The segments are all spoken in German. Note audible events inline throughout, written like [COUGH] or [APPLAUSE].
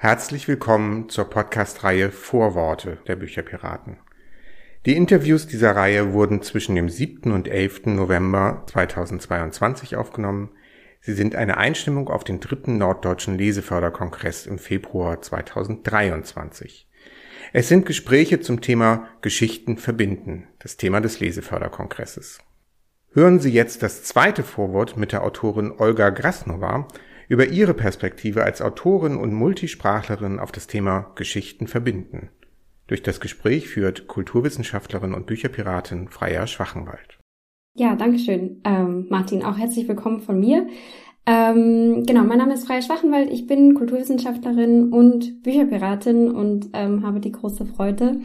Herzlich willkommen zur Podcast-Reihe Vorworte der Bücherpiraten. Die Interviews dieser Reihe wurden zwischen dem 7. und 11. November 2022 aufgenommen. Sie sind eine Einstimmung auf den dritten Norddeutschen Leseförderkongress im Februar 2023. Es sind Gespräche zum Thema Geschichten verbinden, das Thema des Leseförderkongresses. Hören Sie jetzt das zweite Vorwort mit der Autorin Olga Grasnova über ihre Perspektive als Autorin und Multisprachlerin auf das Thema Geschichten verbinden. Durch das Gespräch führt Kulturwissenschaftlerin und Bücherpiratin Freya Schwachenwald. Ja, danke schön, ähm, Martin. Auch herzlich willkommen von mir. Ähm, genau, mein Name ist Freya Schwachenwald. Ich bin Kulturwissenschaftlerin und Bücherpiratin und ähm, habe die große Freude,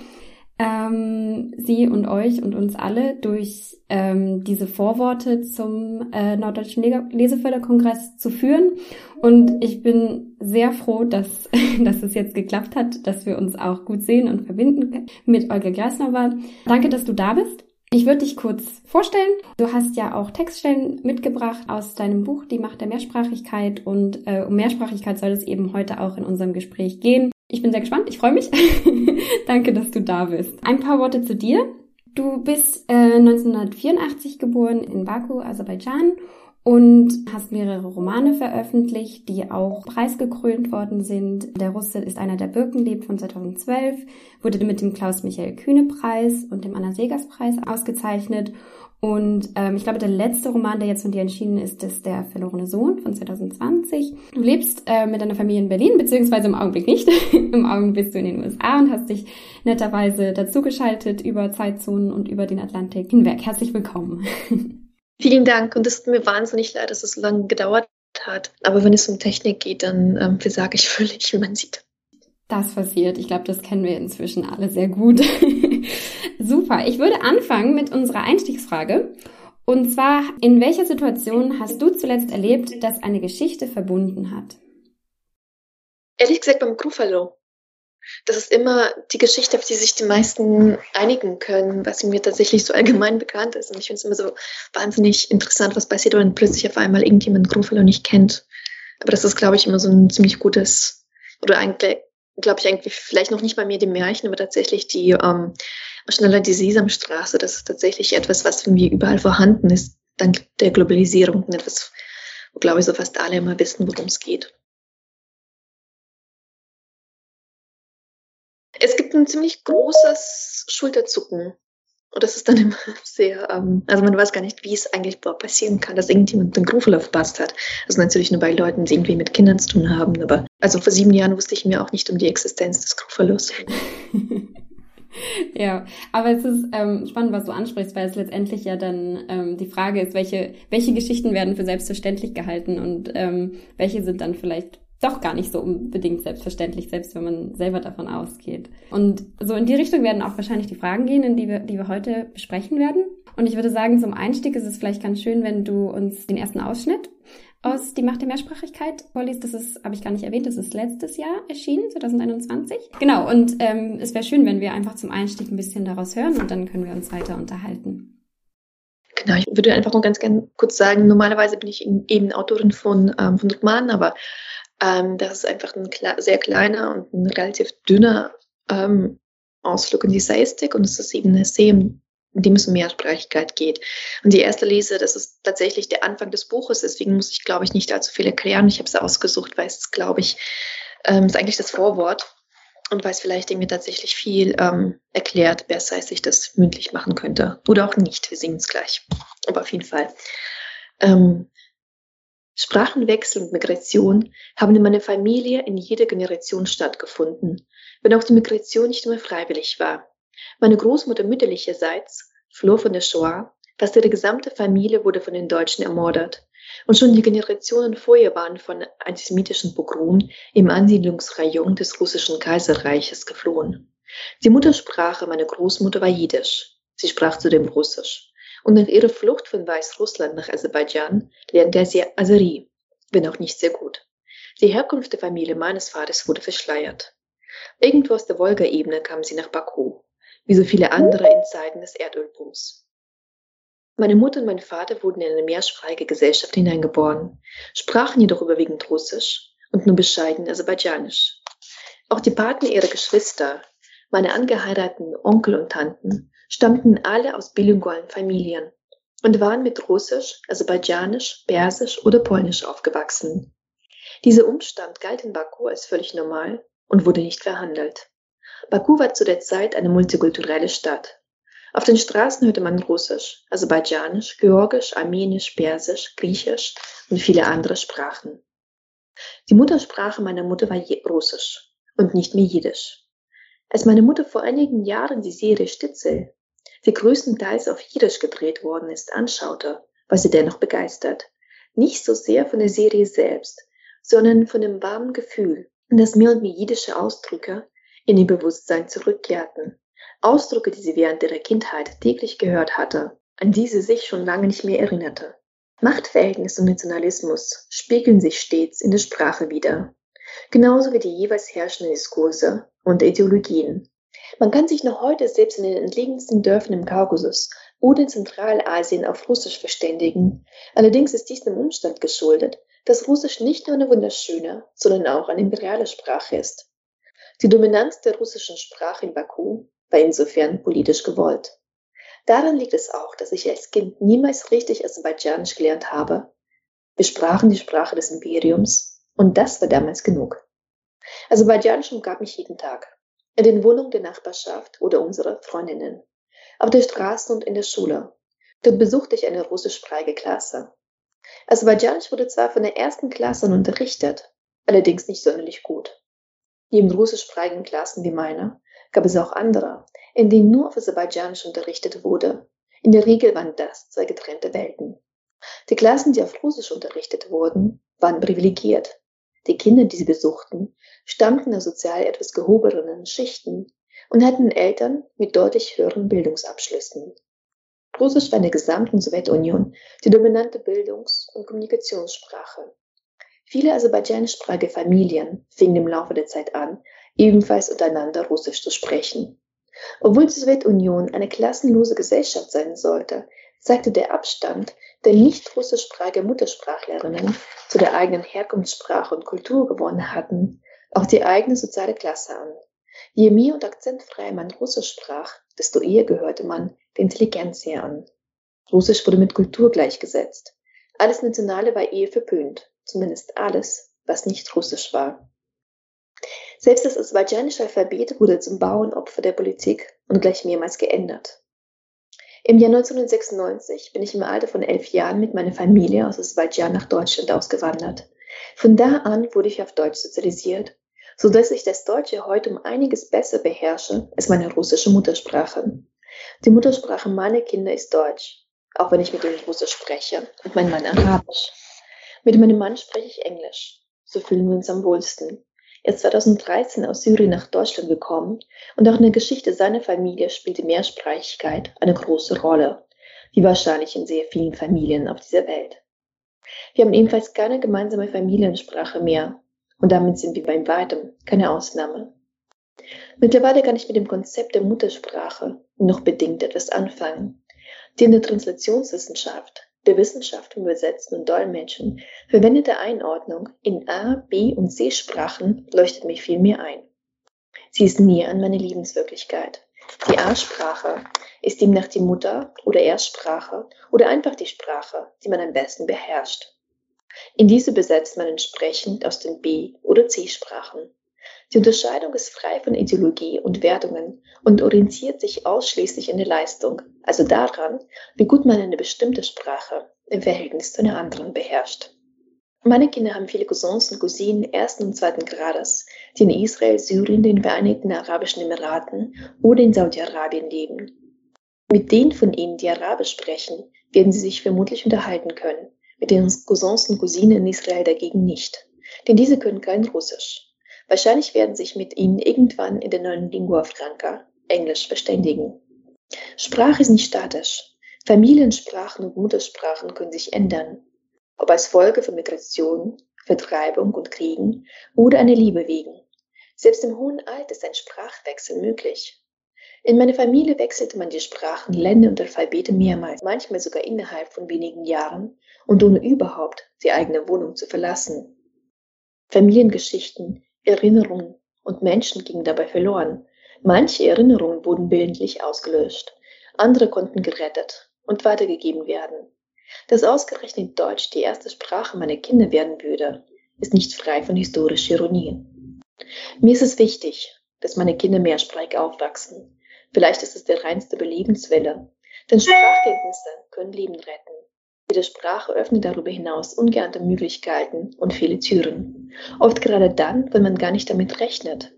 ähm, Sie und euch und uns alle durch ähm, diese Vorworte zum äh, Norddeutschen Leseförderkongress zu führen. Und ich bin sehr froh, dass, [LAUGHS] dass es jetzt geklappt hat, dass wir uns auch gut sehen und verbinden mit Olga Glasnova. Danke, dass du da bist. Ich würde dich kurz vorstellen. Du hast ja auch Textstellen mitgebracht aus deinem Buch Die Macht der Mehrsprachigkeit und äh, um Mehrsprachigkeit soll es eben heute auch in unserem Gespräch gehen. Ich bin sehr gespannt, ich freue mich. [LAUGHS] Danke, dass du da bist. Ein paar Worte zu dir. Du bist äh, 1984 geboren in Baku, Aserbaidschan und hast mehrere Romane veröffentlicht, die auch preisgekrönt worden sind. Der Russe ist einer der Birken lebt von 2012, wurde mit dem Klaus-Michael-Kühne-Preis und dem Anna-Segers-Preis ausgezeichnet. Und ähm, ich glaube, der letzte Roman, der jetzt von dir entschieden ist, ist Der verlorene Sohn von 2020. Du lebst äh, mit deiner Familie in Berlin, beziehungsweise im Augenblick nicht. [LAUGHS] Im Augenblick bist du in den USA und hast dich netterweise dazugeschaltet über Zeitzonen und über den Atlantik hinweg. Herzlich willkommen. [LAUGHS] Vielen Dank und es tut mir wahnsinnig leid, dass es so lange gedauert hat. Aber wenn es um Technik geht, dann ähm, versage ich völlig, wie man sieht. Das passiert. Ich glaube, das kennen wir inzwischen alle sehr gut. [LAUGHS] Super. Ich würde anfangen mit unserer Einstiegsfrage. Und zwar, in welcher Situation hast du zuletzt erlebt, dass eine Geschichte verbunden hat? Ehrlich gesagt beim Gruffalo das ist immer die Geschichte, auf die sich die meisten einigen können, was mir tatsächlich so allgemein bekannt ist. Und ich finde es immer so wahnsinnig interessant, was passiert, wenn plötzlich auf einmal irgendjemand Grufello nicht kennt. Aber das ist, glaube ich, immer so ein ziemlich gutes, oder eigentlich, glaube ich, eigentlich vielleicht noch nicht bei mir die Märchen, aber tatsächlich die ähm, schneller die Sesamstraße. Das ist tatsächlich etwas, was irgendwie überall vorhanden ist, dank der Globalisierung. Und etwas, wo, glaube ich, so fast alle immer wissen, worum es geht. Es gibt ein ziemlich großes Schulterzucken. Und das ist dann immer [LAUGHS] sehr, ähm, also man weiß gar nicht, wie es eigentlich passieren kann, dass irgendjemand den Grufel aufpasst hat. Also natürlich nur bei Leuten, die irgendwie mit Kindern zu tun haben. Aber also vor sieben Jahren wusste ich mir auch nicht um die Existenz des Grufelos. [LAUGHS] ja, aber es ist ähm, spannend, was du ansprichst, weil es letztendlich ja dann ähm, die Frage ist, welche, welche Geschichten werden für selbstverständlich gehalten und ähm, welche sind dann vielleicht doch gar nicht so unbedingt selbstverständlich, selbst wenn man selber davon ausgeht. Und so in die Richtung werden auch wahrscheinlich die Fragen gehen, in die wir, die wir heute besprechen werden. Und ich würde sagen, zum Einstieg ist es vielleicht ganz schön, wenn du uns den ersten Ausschnitt aus Die Macht der Mehrsprachigkeit vorliest. Das ist, habe ich gar nicht erwähnt, das ist letztes Jahr erschienen, 2021. Genau, und ähm, es wäre schön, wenn wir einfach zum Einstieg ein bisschen daraus hören und dann können wir uns weiter unterhalten. Genau, ich würde einfach nur ganz gerne kurz sagen, normalerweise bin ich eben Autorin von, ähm, von Romanen, aber ähm, das ist einfach ein sehr kleiner und ein relativ dünner ähm, Ausflug in die Essayistik und es ist eben ein Essay, in dem es um Mehrsprachigkeit geht. Und die erste Lese, das ist tatsächlich der Anfang des Buches, deswegen muss ich, glaube ich, nicht allzu viel erklären. Ich habe es ausgesucht, weil es, glaube ich, ähm, ist eigentlich das Vorwort und weil es vielleicht irgendwie tatsächlich viel ähm, erklärt, besser als ich das mündlich machen könnte. Oder auch nicht, wir sehen es gleich. Aber auf jeden Fall. Ähm, Sprachenwechsel und Migration haben in meiner Familie in jeder Generation stattgefunden, wenn auch die Migration nicht immer freiwillig war. Meine Großmutter mütterlicherseits floh von der Shoah, fast ihre gesamte Familie wurde von den Deutschen ermordet. Und schon die Generationen vorher waren von antisemitischen Pogromen im Ansiedlungsrayon des russischen Kaiserreiches geflohen. Die Muttersprache meiner Großmutter war Jiddisch. Sie sprach zudem Russisch und nach ihrer Flucht von Weißrussland nach Aserbaidschan lernte er sie Aseri, wenn auch nicht sehr gut. Die Herkunft der Familie meines Vaters wurde verschleiert. Irgendwo aus der Wolga-Ebene kam sie nach Baku, wie so viele andere in Zeiten des Erdölbooms. Meine Mutter und mein Vater wurden in eine mehrsprachige Gesellschaft hineingeboren, sprachen jedoch überwiegend Russisch und nur bescheiden Aserbaidschanisch. Auch die Paten ihrer Geschwister, meine angeheirateten Onkel und Tanten, stammten alle aus bilingualen Familien und waren mit Russisch, Aserbaidschanisch, Persisch oder Polnisch aufgewachsen. Dieser Umstand galt in Baku als völlig normal und wurde nicht verhandelt. Baku war zu der Zeit eine multikulturelle Stadt. Auf den Straßen hörte man Russisch, Aserbaidschanisch, Georgisch, Armenisch, Persisch, Griechisch und viele andere Sprachen. Die Muttersprache meiner Mutter war Russisch und nicht mehr Jiddisch. Als meine Mutter vor einigen Jahren die Serie Stitzel, die größtenteils auf Jiddisch gedreht worden ist, anschaute, war sie dennoch begeistert. Nicht so sehr von der Serie selbst, sondern von dem warmen Gefühl, das mir und mir jiddische Ausdrücke in ihr Bewusstsein zurückkehrten. Ausdrücke, die sie während ihrer Kindheit täglich gehört hatte, an die sie sich schon lange nicht mehr erinnerte. Machtverhältnis und Nationalismus spiegeln sich stets in der Sprache wider, genauso wie die jeweils herrschenden Diskurse und Ideologien. Man kann sich noch heute selbst in den entlegensten Dörfern im Kaukasus oder in Zentralasien auf Russisch verständigen. Allerdings ist dies dem Umstand geschuldet, dass Russisch nicht nur eine wunderschöne, sondern auch eine imperiale Sprache ist. Die Dominanz der russischen Sprache in Baku war insofern politisch gewollt. Daran liegt es auch, dass ich als Kind niemals richtig Aserbaidschanisch gelernt habe. Wir sprachen die Sprache des Imperiums und das war damals genug. Aserbaidschanisch umgab mich jeden Tag. In den Wohnungen der Nachbarschaft oder unserer Freundinnen. Auf der Straße und in der Schule. Dort besuchte ich eine russischsprachige Klasse. Aserbaidschanisch wurde zwar von der ersten Klasse an unterrichtet, allerdings nicht sonderlich gut. Neben russischsprachigen Klassen wie meiner gab es auch andere, in denen nur auf Aserbaidschanisch unterrichtet wurde. In der Regel waren das zwei getrennte Welten. Die Klassen, die auf Russisch unterrichtet wurden, waren privilegiert. Die Kinder, die sie besuchten, stammten aus sozial etwas gehobenen Schichten und hatten Eltern mit deutlich höheren Bildungsabschlüssen. Russisch war in der gesamten Sowjetunion die dominante Bildungs- und Kommunikationssprache. Viele aserbaidschanischsprachige Familien fingen im Laufe der Zeit an, ebenfalls untereinander Russisch zu sprechen. Obwohl die Sowjetunion eine klassenlose Gesellschaft sein sollte, zeigte der Abstand der nicht russischsprachigen Muttersprachlerinnen zu der eigenen Herkunftssprache und Kultur gewonnen hatten, auch die eigene soziale Klasse an. Je mehr und akzentfreier man Russisch sprach, desto eher gehörte man der Intelligenz her an. Russisch wurde mit Kultur gleichgesetzt. Alles Nationale war eher verpönt, zumindest alles, was nicht Russisch war. Selbst das aserbaidschanische Alphabet wurde zum Bauernopfer der Politik und gleich mehrmals geändert. Im Jahr 1996 bin ich im Alter von elf Jahren mit meiner Familie aus Aserbaidschan nach Deutschland ausgewandert. Von da an wurde ich auf Deutsch sozialisiert, so dass ich das Deutsche heute um einiges besser beherrsche als meine russische Muttersprache. Die Muttersprache meiner Kinder ist Deutsch, auch wenn ich mit ihnen Russisch spreche und mein Mann Arabisch. Mit meinem Mann spreche ich Englisch. So fühlen wir uns am wohlsten. Er ist 2013 aus Syrien nach Deutschland gekommen und auch in der Geschichte seiner Familie spielt die Mehrsprachigkeit eine große Rolle, wie wahrscheinlich in sehr vielen Familien auf dieser Welt. Wir haben ebenfalls keine gemeinsame Familiensprache mehr und damit sind wir beim weitem keine Ausnahme. Mittlerweile kann ich mit dem Konzept der Muttersprache noch bedingt etwas anfangen, die in der Translationswissenschaft der Wissenschaft um Übersetzen und Dolmetschen verwendete Einordnung in A, B und C-Sprachen leuchtet mich viel mehr ein. Sie ist näher an meine Lebenswirklichkeit. Die A-Sprache ist demnach die Mutter- oder Erstsprache oder einfach die Sprache, die man am besten beherrscht. In diese besetzt man entsprechend aus den B- oder C-Sprachen. Die Unterscheidung ist frei von Ideologie und Wertungen und orientiert sich ausschließlich an der Leistung, also daran, wie gut man eine bestimmte Sprache im Verhältnis zu einer anderen beherrscht. Meine Kinder haben viele Cousins und Cousinen ersten und zweiten Grades, die in Israel, Syrien, den Vereinigten Arabischen Emiraten oder in Saudi-Arabien leben. Mit denen von ihnen, die Arabisch sprechen, werden sie sich vermutlich unterhalten können, mit den Cousins und Cousinen in Israel dagegen nicht, denn diese können kein Russisch. Wahrscheinlich werden sich mit ihnen irgendwann in der neuen Lingua Franca Englisch verständigen. Sprache ist nicht statisch. Familiensprachen und Muttersprachen können sich ändern, ob als Folge von Migration, Vertreibung und Kriegen oder einer Liebe wegen. Selbst im hohen Alter ist ein Sprachwechsel möglich. In meiner Familie wechselte man die Sprachen, Länder und Alphabete mehrmals, manchmal sogar innerhalb von wenigen Jahren und ohne überhaupt die eigene Wohnung zu verlassen. Familiengeschichten Erinnerungen und Menschen gingen dabei verloren. Manche Erinnerungen wurden bildlich ausgelöscht, andere konnten gerettet und weitergegeben werden. Dass ausgerechnet Deutsch die erste Sprache meiner Kinder werden würde, ist nicht frei von historischer Ironie. Mir ist es wichtig, dass meine Kinder mehrsprachig aufwachsen. Vielleicht ist es der reinste Belebenswille, denn Sprachkenntnisse können Leben retten. Jede Sprache öffnet darüber hinaus ungeahnte Möglichkeiten und viele Türen. Oft gerade dann, wenn man gar nicht damit rechnet.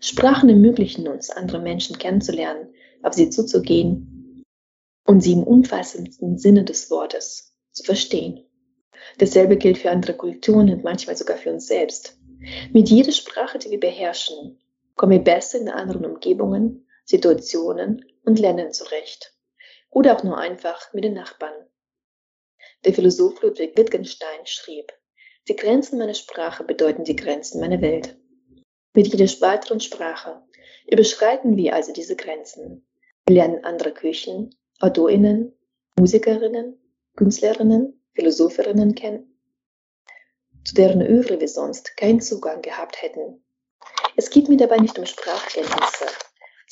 Sprachen ermöglichen uns, andere Menschen kennenzulernen, auf sie zuzugehen und sie im umfassendsten Sinne des Wortes zu verstehen. Dasselbe gilt für andere Kulturen und manchmal sogar für uns selbst. Mit jeder Sprache, die wir beherrschen, kommen wir besser in anderen Umgebungen, Situationen und Ländern zurecht. Oder auch nur einfach mit den Nachbarn. Der Philosoph Ludwig Wittgenstein schrieb, die Grenzen meiner Sprache bedeuten die Grenzen meiner Welt. Mit jeder weiteren Sprache überschreiten wir also diese Grenzen. Wir lernen andere Küchen, AutorInnen, Musikerinnen, Künstlerinnen, Philosophinnen kennen, zu deren Övre wir sonst keinen Zugang gehabt hätten. Es geht mir dabei nicht um Sprachkenntnisse,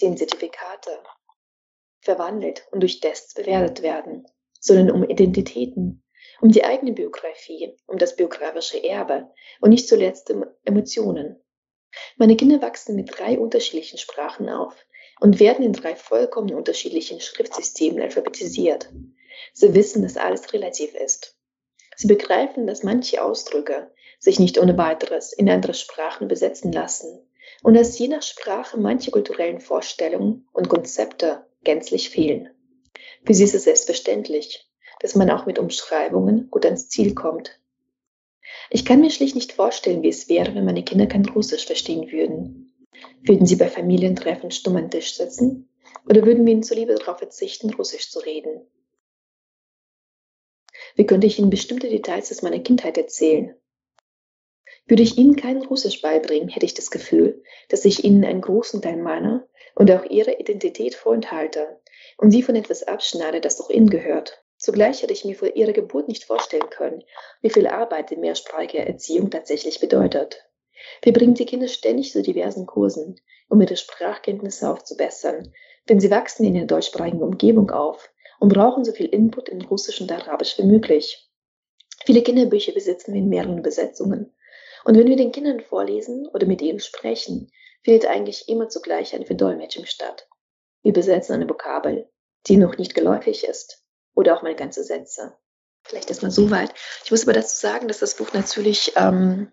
die in Zertifikate verwandelt und durch Tests bewertet werden, sondern um Identitäten, um die eigene Biografie, um das biografische Erbe und nicht zuletzt um Emotionen. Meine Kinder wachsen mit drei unterschiedlichen Sprachen auf und werden in drei vollkommen unterschiedlichen Schriftsystemen alphabetisiert. Sie wissen, dass alles relativ ist. Sie begreifen, dass manche Ausdrücke sich nicht ohne weiteres in andere Sprachen übersetzen lassen und dass je nach Sprache manche kulturellen Vorstellungen und Konzepte gänzlich fehlen. Für sie ist es selbstverständlich, dass man auch mit Umschreibungen gut ans Ziel kommt. Ich kann mir schlicht nicht vorstellen, wie es wäre, wenn meine Kinder kein Russisch verstehen würden. Würden sie bei Familientreffen stumm an Tisch sitzen? Oder würden wir ihnen zuliebe darauf verzichten, Russisch zu reden? Wie könnte ich ihnen bestimmte Details aus meiner Kindheit erzählen? Würde ich ihnen kein Russisch beibringen, hätte ich das Gefühl, dass ich ihnen einen großen Teil meiner und auch ihrer Identität vorenthalte und sie von etwas abschneide, das doch ihnen gehört. Zugleich hätte ich mir vor ihrer Geburt nicht vorstellen können, wie viel Arbeit die mehrsprachige Erziehung tatsächlich bedeutet. Wir bringen die Kinder ständig zu diversen Kursen, um ihre Sprachkenntnisse aufzubessern, denn sie wachsen in einer deutschsprachigen Umgebung auf und brauchen so viel Input in Russisch und Arabisch wie möglich. Viele Kinderbücher besitzen wir in mehreren Übersetzungen. Und wenn wir den Kindern vorlesen oder mit ihnen sprechen, findet eigentlich immer zugleich eine Verdolmetschung statt. Besetzen eine Vokabel, die noch nicht geläufig ist, oder auch mal ganze Sätze. Vielleicht erstmal so weit. Ich muss aber dazu sagen, dass das Buch natürlich ähm,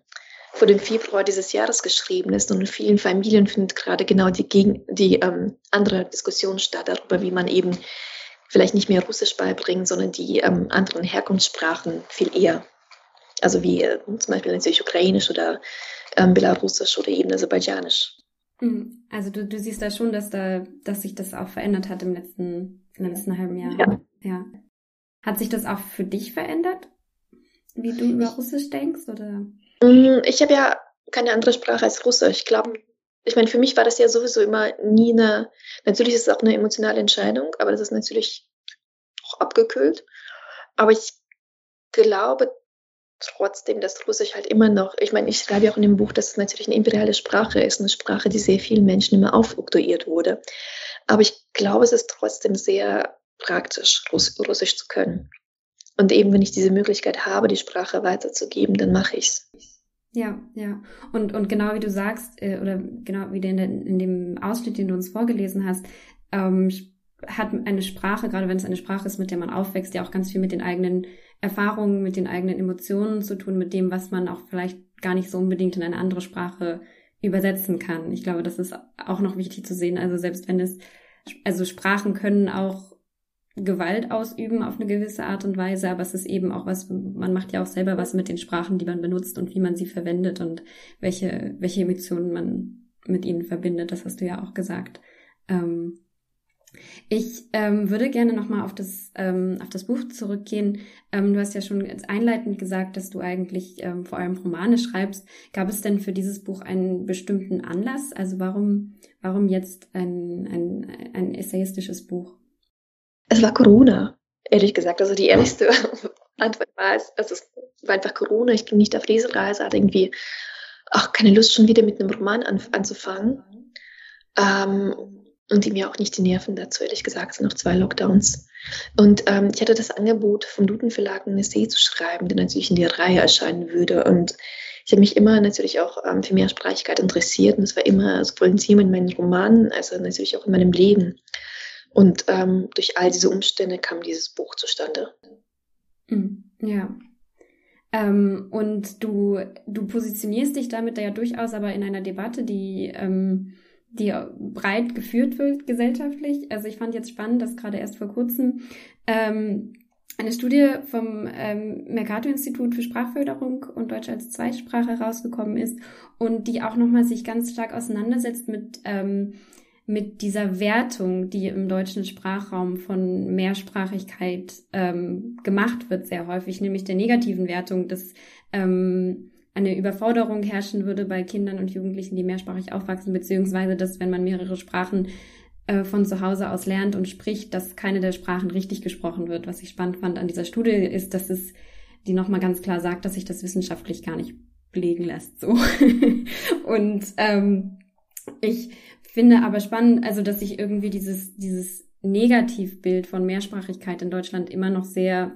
vor dem Februar dieses Jahres geschrieben ist und in vielen Familien findet gerade genau die, gegen, die ähm, andere Diskussion statt darüber, wie man eben vielleicht nicht mehr Russisch beibringen, sondern die ähm, anderen Herkunftssprachen viel eher. Also wie äh, zum Beispiel natürlich Ukrainisch oder ähm, Belarusisch oder eben Aserbaidschanisch. Hm, also du, du siehst da schon, dass da, dass sich das auch verändert hat im letzten, im letzten halben Jahr. Ja. ja. Hat sich das auch für dich verändert, wie du über Russisch denkst, oder? Hm, ich habe ja keine andere Sprache als Russisch. Ich glaube, ich meine, für mich war das ja sowieso immer nie eine, natürlich ist es auch eine emotionale Entscheidung, aber das ist natürlich auch abgekühlt. Aber ich glaube trotzdem, dass Russisch halt immer noch, ich meine, ich schreibe ja auch in dem Buch, dass es natürlich eine imperiale Sprache ist, eine Sprache, die sehr vielen Menschen immer aufoktroyiert wurde. Aber ich glaube, es ist trotzdem sehr praktisch, Russisch zu können. Und eben, wenn ich diese Möglichkeit habe, die Sprache weiterzugeben, dann mache ich es. Ja, ja. Und, und genau wie du sagst, äh, oder genau wie in, in dem Ausschnitt, den du uns vorgelesen hast, ähm, hat eine Sprache, gerade wenn es eine Sprache ist, mit der man aufwächst, ja auch ganz viel mit den eigenen Erfahrungen, mit den eigenen Emotionen zu tun, mit dem, was man auch vielleicht gar nicht so unbedingt in eine andere Sprache übersetzen kann. Ich glaube, das ist auch noch wichtig zu sehen. Also selbst wenn es, also Sprachen können auch Gewalt ausüben auf eine gewisse Art und Weise, aber es ist eben auch was, man macht ja auch selber was mit den Sprachen, die man benutzt und wie man sie verwendet und welche, welche Emotionen man mit ihnen verbindet. Das hast du ja auch gesagt. Ähm, ich ähm, würde gerne nochmal auf das, ähm, auf das Buch zurückgehen. Ähm, du hast ja schon einleitend gesagt, dass du eigentlich ähm, vor allem Romane schreibst. Gab es denn für dieses Buch einen bestimmten Anlass? Also warum, warum jetzt ein, ein, ein essayistisches Buch? Es war Corona, ehrlich gesagt. Also die ehrlichste [LAUGHS] Antwort war es, also es war einfach Corona. Ich ging nicht auf Lesereise, hatte irgendwie auch keine Lust, schon wieder mit einem Roman an, anzufangen. Ähm, und die mir auch nicht die Nerven dazu, ehrlich gesagt, es sind noch zwei Lockdowns. Und ähm, ich hatte das Angebot vom Duden Verlag ein Essay zu schreiben, der natürlich in der Reihe erscheinen würde. Und ich habe mich immer natürlich auch ähm, für Mehrsprachigkeit interessiert und das war immer sowohl ein Thema in meinen Romanen als auch natürlich auch in meinem Leben. Und ähm, durch all diese Umstände kam dieses Buch zustande. Hm, ja. Ähm, und du, du positionierst dich damit ja durchaus aber in einer Debatte, die ähm, die breit geführt wird gesellschaftlich. Also ich fand jetzt spannend, dass gerade erst vor kurzem ähm, eine Studie vom ähm, Mercator-Institut für Sprachförderung und Deutsch als Zweitsprache rausgekommen ist und die auch nochmal sich ganz stark auseinandersetzt mit, ähm, mit dieser Wertung, die im deutschen Sprachraum von Mehrsprachigkeit ähm, gemacht wird, sehr häufig, nämlich der negativen Wertung des ähm, eine Überforderung herrschen würde bei Kindern und Jugendlichen, die mehrsprachig aufwachsen, beziehungsweise dass, wenn man mehrere Sprachen äh, von zu Hause aus lernt und spricht, dass keine der Sprachen richtig gesprochen wird. Was ich spannend fand an dieser Studie ist, dass es die nochmal ganz klar sagt, dass sich das wissenschaftlich gar nicht belegen lässt. So. [LAUGHS] und ähm, ich finde aber spannend, also dass sich irgendwie dieses, dieses Negativbild von Mehrsprachigkeit in Deutschland immer noch sehr,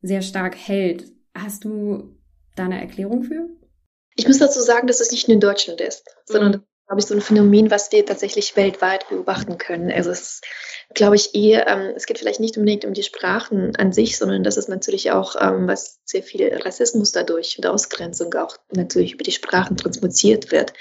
sehr stark hält. Hast du da eine Erklärung für? Ich muss dazu sagen, dass es nicht nur in Deutschland ist, sondern mhm glaube ich, so ein Phänomen, was wir tatsächlich weltweit beobachten können. Also es ist, glaube ich, eher, ähm, es geht vielleicht nicht unbedingt um die Sprachen an sich, sondern das ist natürlich auch, ähm, was sehr viel Rassismus dadurch und Ausgrenzung auch natürlich über die Sprachen transmutiert wird.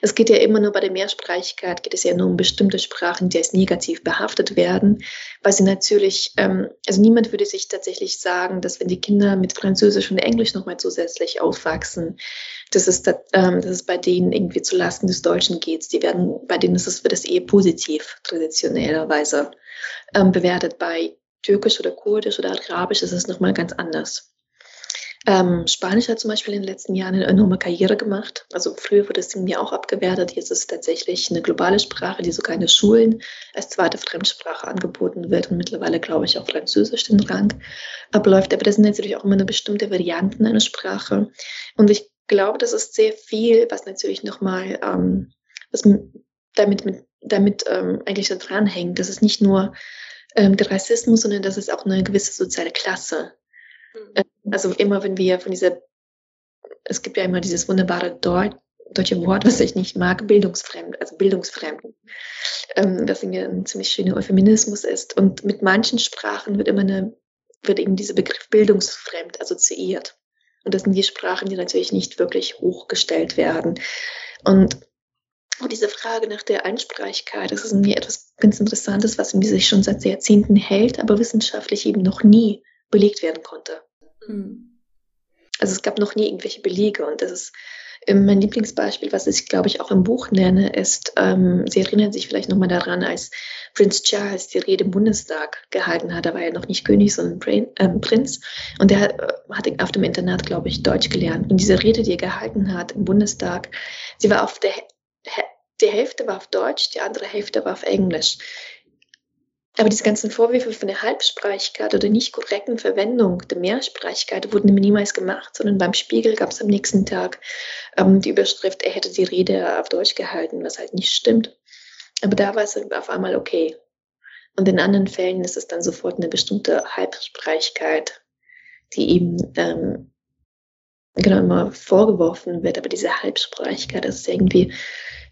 Es geht ja immer nur bei der Mehrsprachigkeit, geht es ja nur um bestimmte Sprachen, die als negativ behaftet werden, weil sie natürlich, ähm, also niemand würde sich tatsächlich sagen, dass wenn die Kinder mit Französisch und Englisch nochmal zusätzlich aufwachsen, dass es, da, ähm, dass es bei denen irgendwie zu Lasten des Deutschen geht. Die werden, bei denen ist es, wird es eher positiv traditionellerweise ähm, bewertet. Bei Türkisch oder Kurdisch oder Arabisch ist es nochmal ganz anders. Ähm, Spanisch hat zum Beispiel in den letzten Jahren eine enorme Karriere gemacht. Also früher wurde es irgendwie auch abgewertet. Jetzt ist es tatsächlich eine globale Sprache, die sogar in den Schulen als zweite Fremdsprache angeboten wird und mittlerweile, glaube ich, auch Französisch den Rang abläuft. Aber das sind natürlich auch immer eine bestimmte Varianten einer Sprache. Und ich glaube, das ist sehr viel, was natürlich nochmal, ähm, was damit, mit, damit ähm, eigentlich da dranhängt. Das ist nicht nur ähm, der Rassismus, sondern das ist auch eine gewisse soziale Klasse. Mhm. Also immer, wenn wir von dieser, es gibt ja immer dieses wunderbare Dort, deutsche Wort, was ich nicht mag, bildungsfremd, also bildungsfremd, ähm, das irgendwie ein ziemlich schöner Euphemismus ist. Und mit manchen Sprachen wird immer eine, wird eben dieser Begriff bildungsfremd assoziiert. Und das sind die Sprachen, die natürlich nicht wirklich hochgestellt werden. Und und diese Frage nach der Einsprachigkeit, das ist mir etwas ganz Interessantes, was sich schon seit Jahrzehnten hält, aber wissenschaftlich eben noch nie belegt werden konnte. Mhm. Also es gab noch nie irgendwelche Belege und das ist mein Lieblingsbeispiel, was ich glaube ich auch im Buch nenne, ist, ähm, Sie erinnern sich vielleicht nochmal daran, als Prinz Charles die Rede im Bundestag gehalten hat. Da war er noch nicht König, sondern Brain, äh, Prinz. Und er äh, hat auf dem Internat, glaube ich, Deutsch gelernt. Und diese Rede, die er gehalten hat im Bundestag, sie war auf der, die Hälfte war auf Deutsch, die andere Hälfte war auf Englisch. Aber diese ganzen Vorwürfe von der Halbsprachigkeit oder nicht korrekten Verwendung der Mehrsprachigkeit wurden niemals gemacht, sondern beim Spiegel gab es am nächsten Tag ähm, die Überschrift, er hätte die Rede auf Deutsch gehalten, was halt nicht stimmt. Aber da war es auf einmal okay. Und in anderen Fällen ist es dann sofort eine bestimmte Halbsprachigkeit, die eben ähm, genau immer vorgeworfen wird. Aber diese Halbsprachigkeit, das ist irgendwie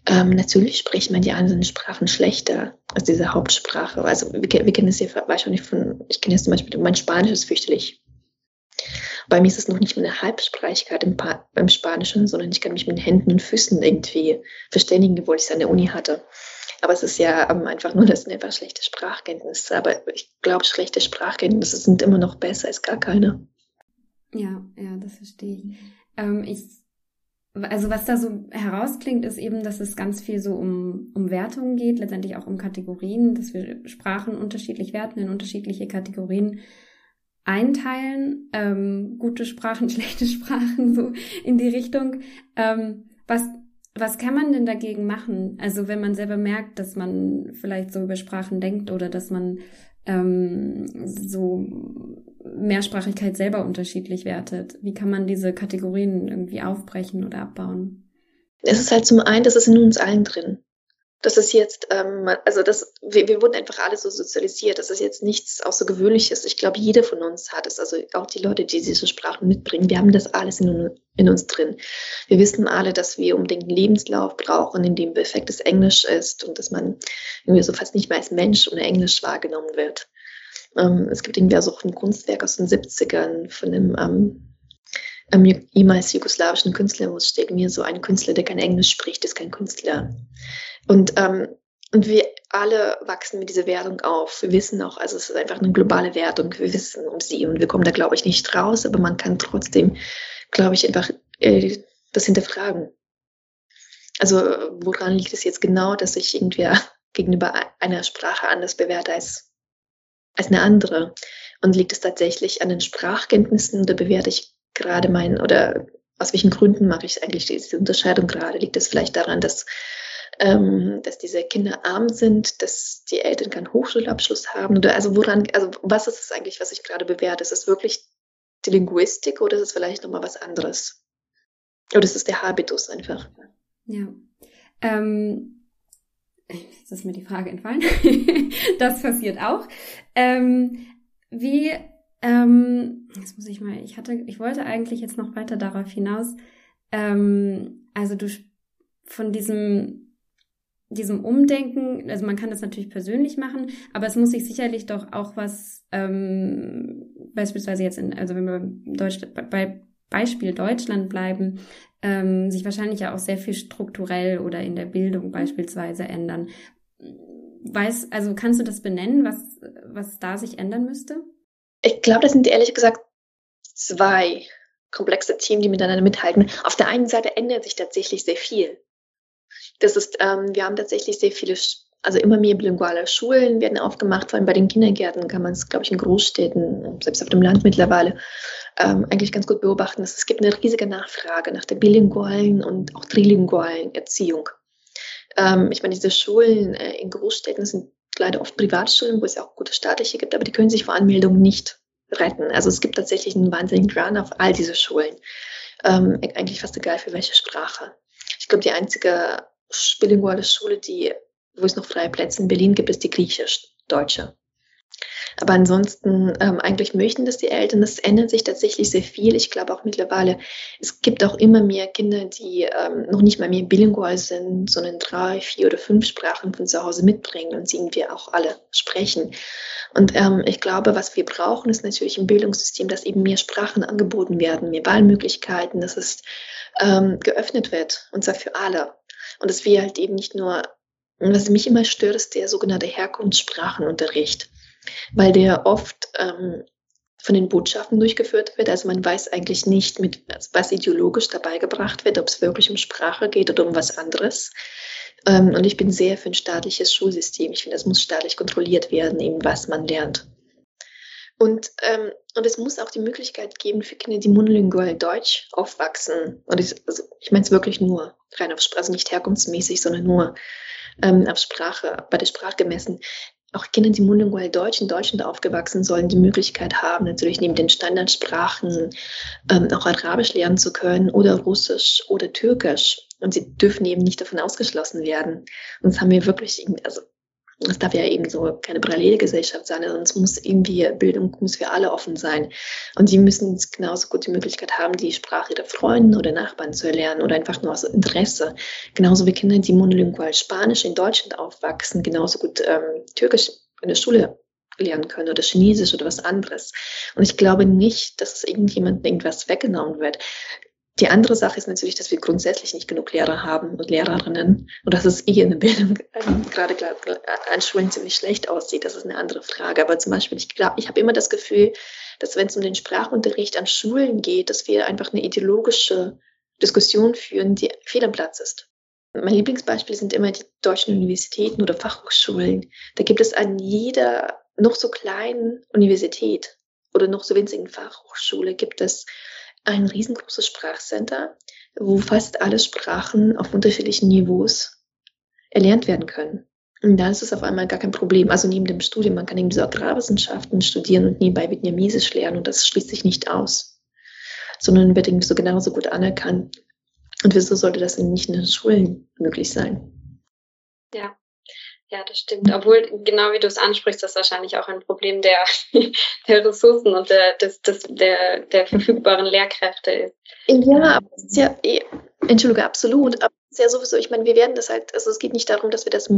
ähm, natürlich spricht man die anderen Sprachen schlechter als diese Hauptsprache. Also wir, wir kennen es ja wahrscheinlich von, ich kenne jetzt zum Beispiel, mein Spanisch ist fürchterlich. Bei mir ist es noch nicht mehr eine Halbsprachigkeit im, im Spanischen, sondern ich kann mich mit Händen und Füßen irgendwie verständigen, obwohl ich es an der Uni hatte. Aber es ist ja ähm, einfach nur, das sind einfach schlechte Sprachkenntnisse. Aber ich glaube, schlechte Sprachkenntnisse sind immer noch besser als gar keine. Ja, ja, das verstehe ich. Ähm, ich also was da so herausklingt, ist eben, dass es ganz viel so um, um Wertungen geht, letztendlich auch um Kategorien, dass wir Sprachen unterschiedlich werten, in unterschiedliche Kategorien einteilen, ähm, gute Sprachen, [LAUGHS] schlechte Sprachen, so in die Richtung. Ähm, was, was kann man denn dagegen machen? Also wenn man selber merkt, dass man vielleicht so über Sprachen denkt oder dass man ähm, so Mehrsprachigkeit selber unterschiedlich wertet? Wie kann man diese Kategorien irgendwie aufbrechen oder abbauen? Es ist halt zum einen, das ist in uns allen drin. Das ist jetzt, ähm, also das, wir, wir wurden einfach alle so sozialisiert. Das ist jetzt nichts Außergewöhnliches. Ich glaube, jeder von uns hat es. Also auch die Leute, die diese Sprachen mitbringen, wir haben das alles in, in uns drin. Wir wissen alle, dass wir unbedingt einen Lebenslauf brauchen, in dem perfektes Englisch ist und dass man irgendwie so fast nicht mehr als Mensch ohne Englisch wahrgenommen wird. Ähm, es gibt irgendwie auch ein Kunstwerk aus den 70ern von einem ähm, ähm, ehemals jugoslawischen Künstler, wo es steht mir so ein Künstler, der kein Englisch spricht, ist kein Künstler. Und, ähm, und wir alle wachsen mit dieser Wertung auf. Wir wissen auch, also es ist einfach eine globale Wertung. Wir wissen um sie und wir kommen da, glaube ich, nicht raus, aber man kann trotzdem, glaube ich, einfach äh, das hinterfragen. Also woran liegt es jetzt genau, dass ich irgendwie [LAUGHS] gegenüber einer Sprache anders bewerte als, als eine andere? Und liegt es tatsächlich an den Sprachkenntnissen oder bewerte ich gerade mein, oder aus welchen Gründen mache ich eigentlich diese Unterscheidung gerade? Liegt es vielleicht daran, dass, ähm, dass diese Kinder arm sind, dass die Eltern keinen Hochschulabschluss haben? Oder also woran, also was ist es eigentlich, was ich gerade bewerte? Ist es wirklich die Linguistik oder ist es vielleicht nochmal was anderes? Oder ist es der Habitus einfach? Ja. Ähm, jetzt ist mir die Frage entfallen. [LAUGHS] das passiert auch. Ähm, wie ähm, jetzt muss ich mal, ich hatte, ich wollte eigentlich jetzt noch weiter darauf hinaus. Ähm, also du von diesem, diesem Umdenken, also man kann das natürlich persönlich machen, aber es muss sich sicherlich doch auch was, ähm, beispielsweise jetzt in, also wenn wir Deutsch, bei Beispiel Deutschland bleiben, ähm, sich wahrscheinlich ja auch sehr viel strukturell oder in der Bildung beispielsweise ändern. Weiß, also kannst du das benennen, was, was da sich ändern müsste? Ich glaube, das sind ehrlich gesagt zwei komplexe Themen, die miteinander mithalten. Auf der einen Seite ändert sich tatsächlich sehr viel. Das ist, ähm, wir haben tatsächlich sehr viele, also immer mehr bilinguale Schulen werden aufgemacht, vor allem bei den Kindergärten kann man es, glaube ich, in Großstädten, selbst auf dem Land mittlerweile, ähm, eigentlich ganz gut beobachten, dass es gibt eine riesige Nachfrage nach der bilingualen und auch trilingualen Erziehung. Ähm, ich meine, diese Schulen äh, in Großstädten sind leider oft Privatschulen, wo es auch gute staatliche gibt, aber die können sich vor Anmeldung nicht retten. Also es gibt tatsächlich einen wahnsinnigen Run auf all diese Schulen. Ähm, eigentlich fast egal für welche Sprache. Ich glaube, die einzige bilinguale Schule, die, wo es noch freie Plätze in Berlin gibt, ist die griechisch-deutsche. Aber ansonsten ähm, eigentlich möchten das die Eltern. Das ändert sich tatsächlich sehr viel. Ich glaube auch mittlerweile, es gibt auch immer mehr Kinder, die ähm, noch nicht mal mehr bilingual sind, sondern drei, vier oder fünf Sprachen von zu Hause mitbringen und sie wir auch alle sprechen. Und ähm, ich glaube, was wir brauchen, ist natürlich ein Bildungssystem, dass eben mehr Sprachen angeboten werden, mehr Wahlmöglichkeiten, dass es ähm, geöffnet wird und zwar für alle. Und dass wir halt eben nicht nur, was mich immer stört, ist der sogenannte Herkunftssprachenunterricht weil der oft ähm, von den Botschaften durchgeführt wird. Also man weiß eigentlich nicht, mit was ideologisch dabei gebracht wird, ob es wirklich um Sprache geht oder um was anderes. Ähm, und ich bin sehr für ein staatliches Schulsystem. Ich finde, es muss staatlich kontrolliert werden, eben was man lernt. Und, ähm, und es muss auch die Möglichkeit geben für Kinder, die monolingual Deutsch aufwachsen. Und ich, also ich meine es wirklich nur rein auf Sprache, also nicht herkunftsmäßig, sondern nur ähm, auf Sprache, bei der Sprache gemessen, auch Kinder, die monolingual Deutsch in Deutschland aufgewachsen sollen, die Möglichkeit haben, natürlich neben den Standardsprachen ähm, auch Arabisch lernen zu können oder Russisch oder Türkisch. Und sie dürfen eben nicht davon ausgeschlossen werden. Und das haben wir wirklich, also es darf ja eben so keine parallele Gesellschaft sein, sondern es muss irgendwie, Bildung muss für alle offen sein. Und sie müssen genauso gut die Möglichkeit haben, die Sprache ihrer Freunde oder Nachbarn zu erlernen oder einfach nur aus Interesse. Genauso wie Kinder, die monolingual Spanisch in Deutschland aufwachsen, genauso gut ähm, Türkisch in der Schule lernen können oder Chinesisch oder was anderes. Und ich glaube nicht, dass irgendjemand irgendwas weggenommen wird. Die andere Sache ist natürlich, dass wir grundsätzlich nicht genug Lehrer haben und Lehrerinnen und dass es eh in der Bildung ähm, gerade an Schulen ziemlich schlecht aussieht. Das ist eine andere Frage. Aber zum Beispiel, ich glaube, ich habe immer das Gefühl, dass wenn es um den Sprachunterricht an Schulen geht, dass wir einfach eine ideologische Diskussion führen, die fehl am Platz ist. Mein Lieblingsbeispiel sind immer die deutschen Universitäten oder Fachhochschulen. Da gibt es an jeder noch so kleinen Universität oder noch so winzigen Fachhochschule gibt es ein riesengroßes Sprachcenter, wo fast alle Sprachen auf unterschiedlichen Niveaus erlernt werden können. Und dann ist es auf einmal gar kein Problem. Also neben dem Studium, man kann eben so Agrarwissenschaften studieren und nebenbei Vietnamesisch lernen und das schließt sich nicht aus, sondern wird irgendwie so genauso gut anerkannt. Und wieso sollte das nicht in den Schulen möglich sein? Ja, ja, das stimmt. Obwohl, genau wie du es ansprichst, das wahrscheinlich auch ein Problem der, [LAUGHS] der Ressourcen und der, des, des, der, der verfügbaren Lehrkräfte ist. Ja, aber es ist ja, eh, Entschuldige, absolut. Aber es ist ja sowieso, ich meine, wir werden das halt, also es geht nicht darum, dass wir das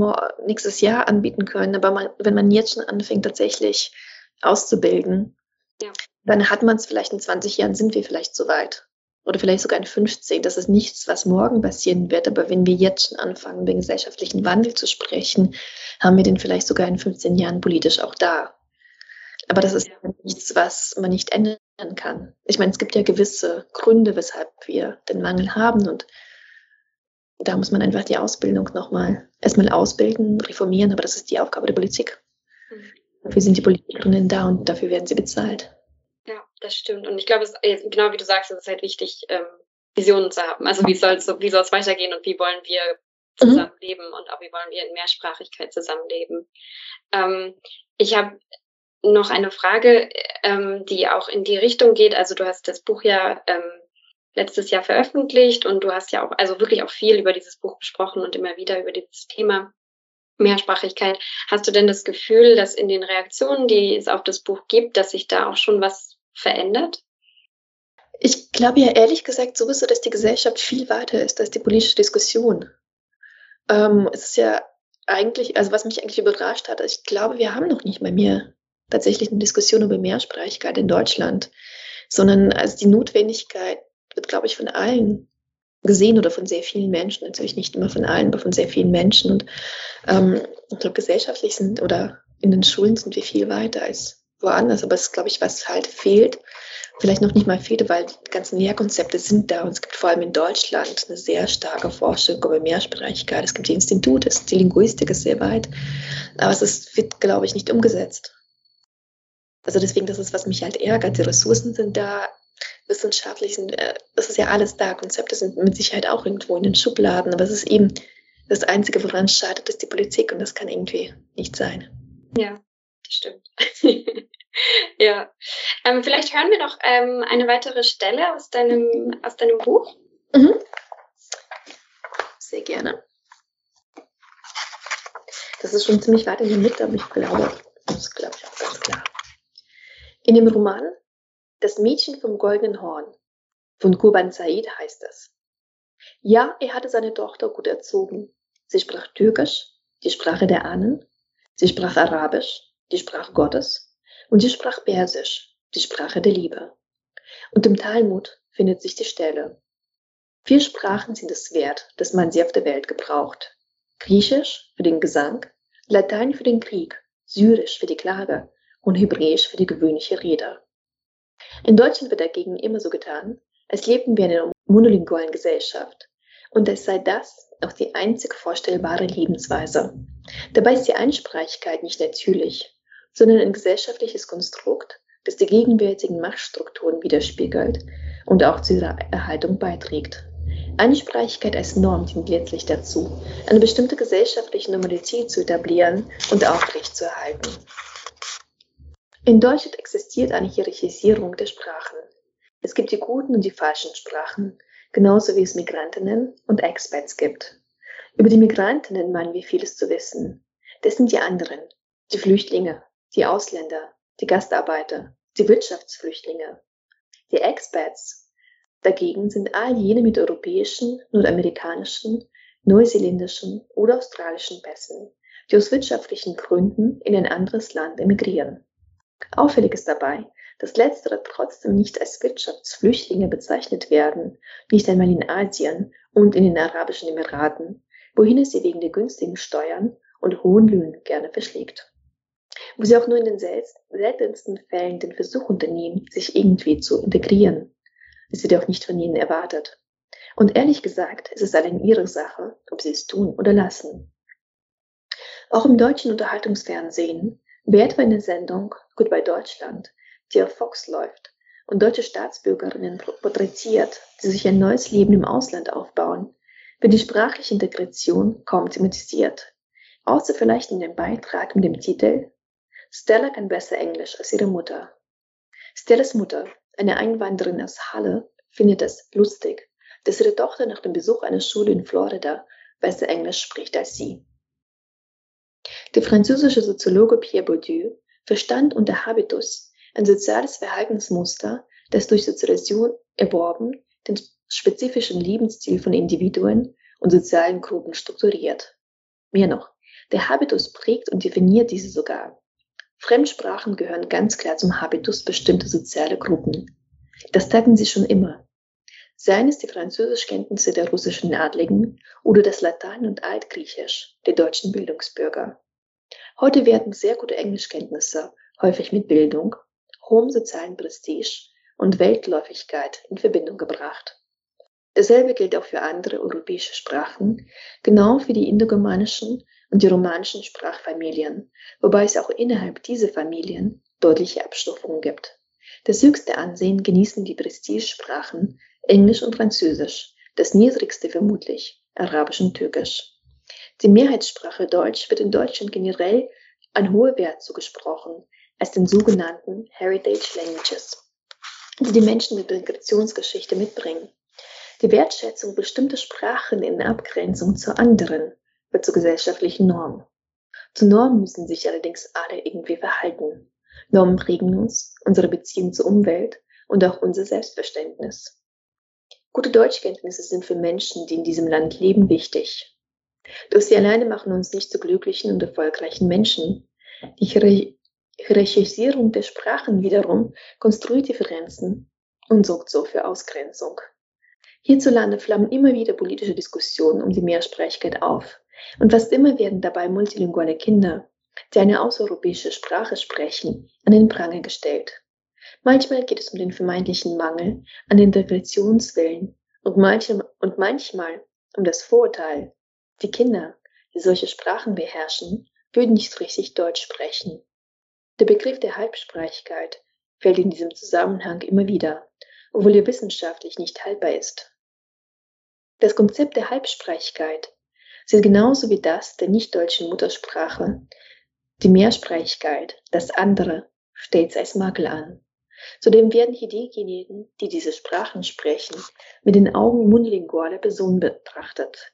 nächstes Jahr anbieten können, aber man, wenn man jetzt schon anfängt, tatsächlich auszubilden, ja. dann hat man es vielleicht in 20 Jahren, sind wir vielleicht so weit oder vielleicht sogar in 15. Das ist nichts, was morgen passieren wird. Aber wenn wir jetzt schon anfangen, über gesellschaftlichen Wandel zu sprechen, haben wir den vielleicht sogar in 15 Jahren politisch auch da. Aber das ist nichts, was man nicht ändern kann. Ich meine, es gibt ja gewisse Gründe, weshalb wir den Mangel haben und da muss man einfach die Ausbildung nochmal erstmal ausbilden, reformieren, aber das ist die Aufgabe der Politik. Mhm. Dafür sind die Politikerinnen da und dafür werden sie bezahlt. Das stimmt. Und ich glaube, es, genau wie du sagst, es ist halt wichtig, ähm, Visionen zu haben. Also wie soll es wie soll es weitergehen und wie wollen wir mhm. zusammenleben mhm. und auch wie wollen wir in Mehrsprachigkeit zusammenleben. Ähm, ich habe noch eine Frage, ähm, die auch in die Richtung geht. Also du hast das Buch ja ähm, letztes Jahr veröffentlicht und du hast ja auch, also wirklich auch viel über dieses Buch gesprochen und immer wieder über dieses Thema Mehrsprachigkeit. Hast du denn das Gefühl, dass in den Reaktionen, die es auf das Buch gibt, dass sich da auch schon was verändert? Ich glaube ja ehrlich gesagt sowieso, dass die Gesellschaft viel weiter ist als die politische Diskussion. Ähm, es ist ja eigentlich, also was mich eigentlich überrascht hat, ich glaube, wir haben noch nicht mal mehr tatsächlich eine Diskussion über Mehrsprachigkeit in Deutschland, sondern also die Notwendigkeit wird, glaube ich, von allen gesehen oder von sehr vielen Menschen, natürlich nicht immer von allen, aber von sehr vielen Menschen. Und ähm, ich glaube, gesellschaftlich sind oder in den Schulen sind wir viel weiter als woanders. Aber es ist, glaube ich, was halt fehlt, vielleicht noch nicht mal fehlt, weil die ganzen Lehrkonzepte sind da und es gibt vor allem in Deutschland eine sehr starke Forschung über Mehrsprachigkeit. Es gibt die Institute, die Linguistik ist sehr weit, aber es ist, wird, glaube ich, nicht umgesetzt. Also deswegen, das ist, was mich halt ärgert. Die Ressourcen sind da, wissenschaftlich sind, äh, das ist ja alles da. Konzepte sind mit Sicherheit auch irgendwo in den Schubladen, aber es ist eben das Einzige, woran es scheitert, ist die Politik und das kann irgendwie nicht sein. Ja, das stimmt. [LAUGHS] ja. Ähm, vielleicht hören wir noch ähm, eine weitere Stelle aus deinem, aus deinem Buch. Mhm. Sehr gerne. Das ist schon ziemlich weit in der Mitte, aber ich glaube, das glaube ich auch ganz klar. In dem Roman Das Mädchen vom goldenen Horn von Kurban Said heißt es. Ja, er hatte seine Tochter gut erzogen. Sie sprach Türkisch, die Sprache der Ahnen. Sie sprach Arabisch, die Sprache Gottes, und sie sprach Persisch, die Sprache der Liebe. Und im Talmud findet sich die Stelle. Vier Sprachen sind es wert, dass man sie auf der Welt gebraucht. Griechisch für den Gesang, Latein für den Krieg, Syrisch für die Klage und Hebräisch für die gewöhnliche Rede. In Deutschland wird dagegen immer so getan, als lebten wir in einer monolingualen Gesellschaft und es sei das auch die einzig vorstellbare Lebensweise. Dabei ist die Einsprachigkeit nicht natürlich, sondern ein gesellschaftliches Konstrukt, das die gegenwärtigen Machtstrukturen widerspiegelt und auch zu ihrer Erhaltung beiträgt. Einsprachigkeit als Norm dient letztlich dazu, eine bestimmte gesellschaftliche Normalität zu etablieren und aufrechtzuerhalten. In Deutschland existiert eine Hierarchisierung der Sprachen. Es gibt die guten und die falschen Sprachen, genauso wie es Migrantinnen und Expats gibt. Über die Migrantinnen meinen wir vieles zu wissen. Das sind die anderen, die Flüchtlinge, die Ausländer, die Gastarbeiter, die Wirtschaftsflüchtlinge. Die Expats dagegen sind all jene mit europäischen, nordamerikanischen, neuseeländischen oder australischen Pässen, die aus wirtschaftlichen Gründen in ein anderes Land emigrieren. Auffällig ist dabei, dass letztere trotzdem nicht als Wirtschaftsflüchtlinge bezeichnet werden, nicht einmal in Asien und in den Arabischen Emiraten, wohin es sie wegen der günstigen Steuern und hohen Löhnen gerne verschlägt wo sie auch nur in den seltensten Fällen den Versuch unternehmen, sich irgendwie zu integrieren. Es wird auch nicht von ihnen erwartet. Und ehrlich gesagt, es ist allein ihre Sache, ob sie es tun oder lassen. Auch im deutschen Unterhaltungsfernsehen, wie etwa in der Sendung Goodbye Deutschland, die auf Fox läuft und deutsche Staatsbürgerinnen porträtiert, die sich ein neues Leben im Ausland aufbauen, wird die sprachliche Integration kaum thematisiert. außer vielleicht in dem Beitrag mit dem Titel Stella kann besser Englisch als ihre Mutter. Stellas Mutter, eine Einwanderin aus Halle, findet es lustig, dass ihre Tochter nach dem Besuch einer Schule in Florida besser Englisch spricht als sie. Der französische Soziologe Pierre Bourdieu verstand unter Habitus ein soziales Verhaltensmuster, das durch Sozialisation erworben den spezifischen Lebensstil von Individuen und sozialen Gruppen strukturiert. Mehr noch, der Habitus prägt und definiert diese sogar. Fremdsprachen gehören ganz klar zum Habitus bestimmter sozialer Gruppen. Das taten sie schon immer. Seien es die Französischkenntnisse der russischen Adligen oder das Latein und Altgriechisch der deutschen Bildungsbürger. Heute werden sehr gute Englischkenntnisse, häufig mit Bildung, hohem sozialen Prestige und Weltläufigkeit in Verbindung gebracht. Dasselbe gilt auch für andere europäische Sprachen, genau wie die indogermanischen und die romanischen Sprachfamilien, wobei es auch innerhalb dieser Familien deutliche Abstufungen gibt. Das höchste Ansehen genießen die Prestigesprachen Englisch und Französisch, das niedrigste vermutlich Arabisch und Türkisch. Die Mehrheitssprache Deutsch wird in Deutschland generell ein hoher Wert zugesprochen als den sogenannten Heritage Languages, die die Menschen mit Migrationsgeschichte mitbringen. Die Wertschätzung bestimmter Sprachen in Abgrenzung zu anderen wird zur gesellschaftlichen Norm. Zu Normen müssen sich allerdings alle irgendwie verhalten. Normen prägen uns, unsere Beziehung zur Umwelt und auch unser Selbstverständnis. Gute Deutschkenntnisse sind für Menschen, die in diesem Land leben, wichtig. Doch sie alleine machen uns nicht zu glücklichen und erfolgreichen Menschen. Die Hierarchisierung der Sprachen wiederum konstruiert Differenzen und sorgt so für Ausgrenzung. Hierzulande flammen immer wieder politische Diskussionen um die Mehrsprachigkeit auf. Und fast immer werden dabei multilinguale Kinder, die eine außereuropäische Sprache sprechen, an den Pranger gestellt. Manchmal geht es um den vermeintlichen Mangel an Integrationswillen und, manchmal, und manchmal um das Vorurteil, die Kinder, die solche Sprachen beherrschen, würden nicht richtig Deutsch sprechen. Der Begriff der Halbsprachigkeit fällt in diesem Zusammenhang immer wieder, obwohl er wissenschaftlich nicht haltbar ist. Das Konzept der Halbsprachigkeit sieht genauso wie das der nicht-deutschen Muttersprache die Mehrsprachigkeit, das andere, stets als Makel an. Zudem werden hier diejenigen, die diese Sprachen sprechen, mit den Augen monolingualer Personen betrachtet.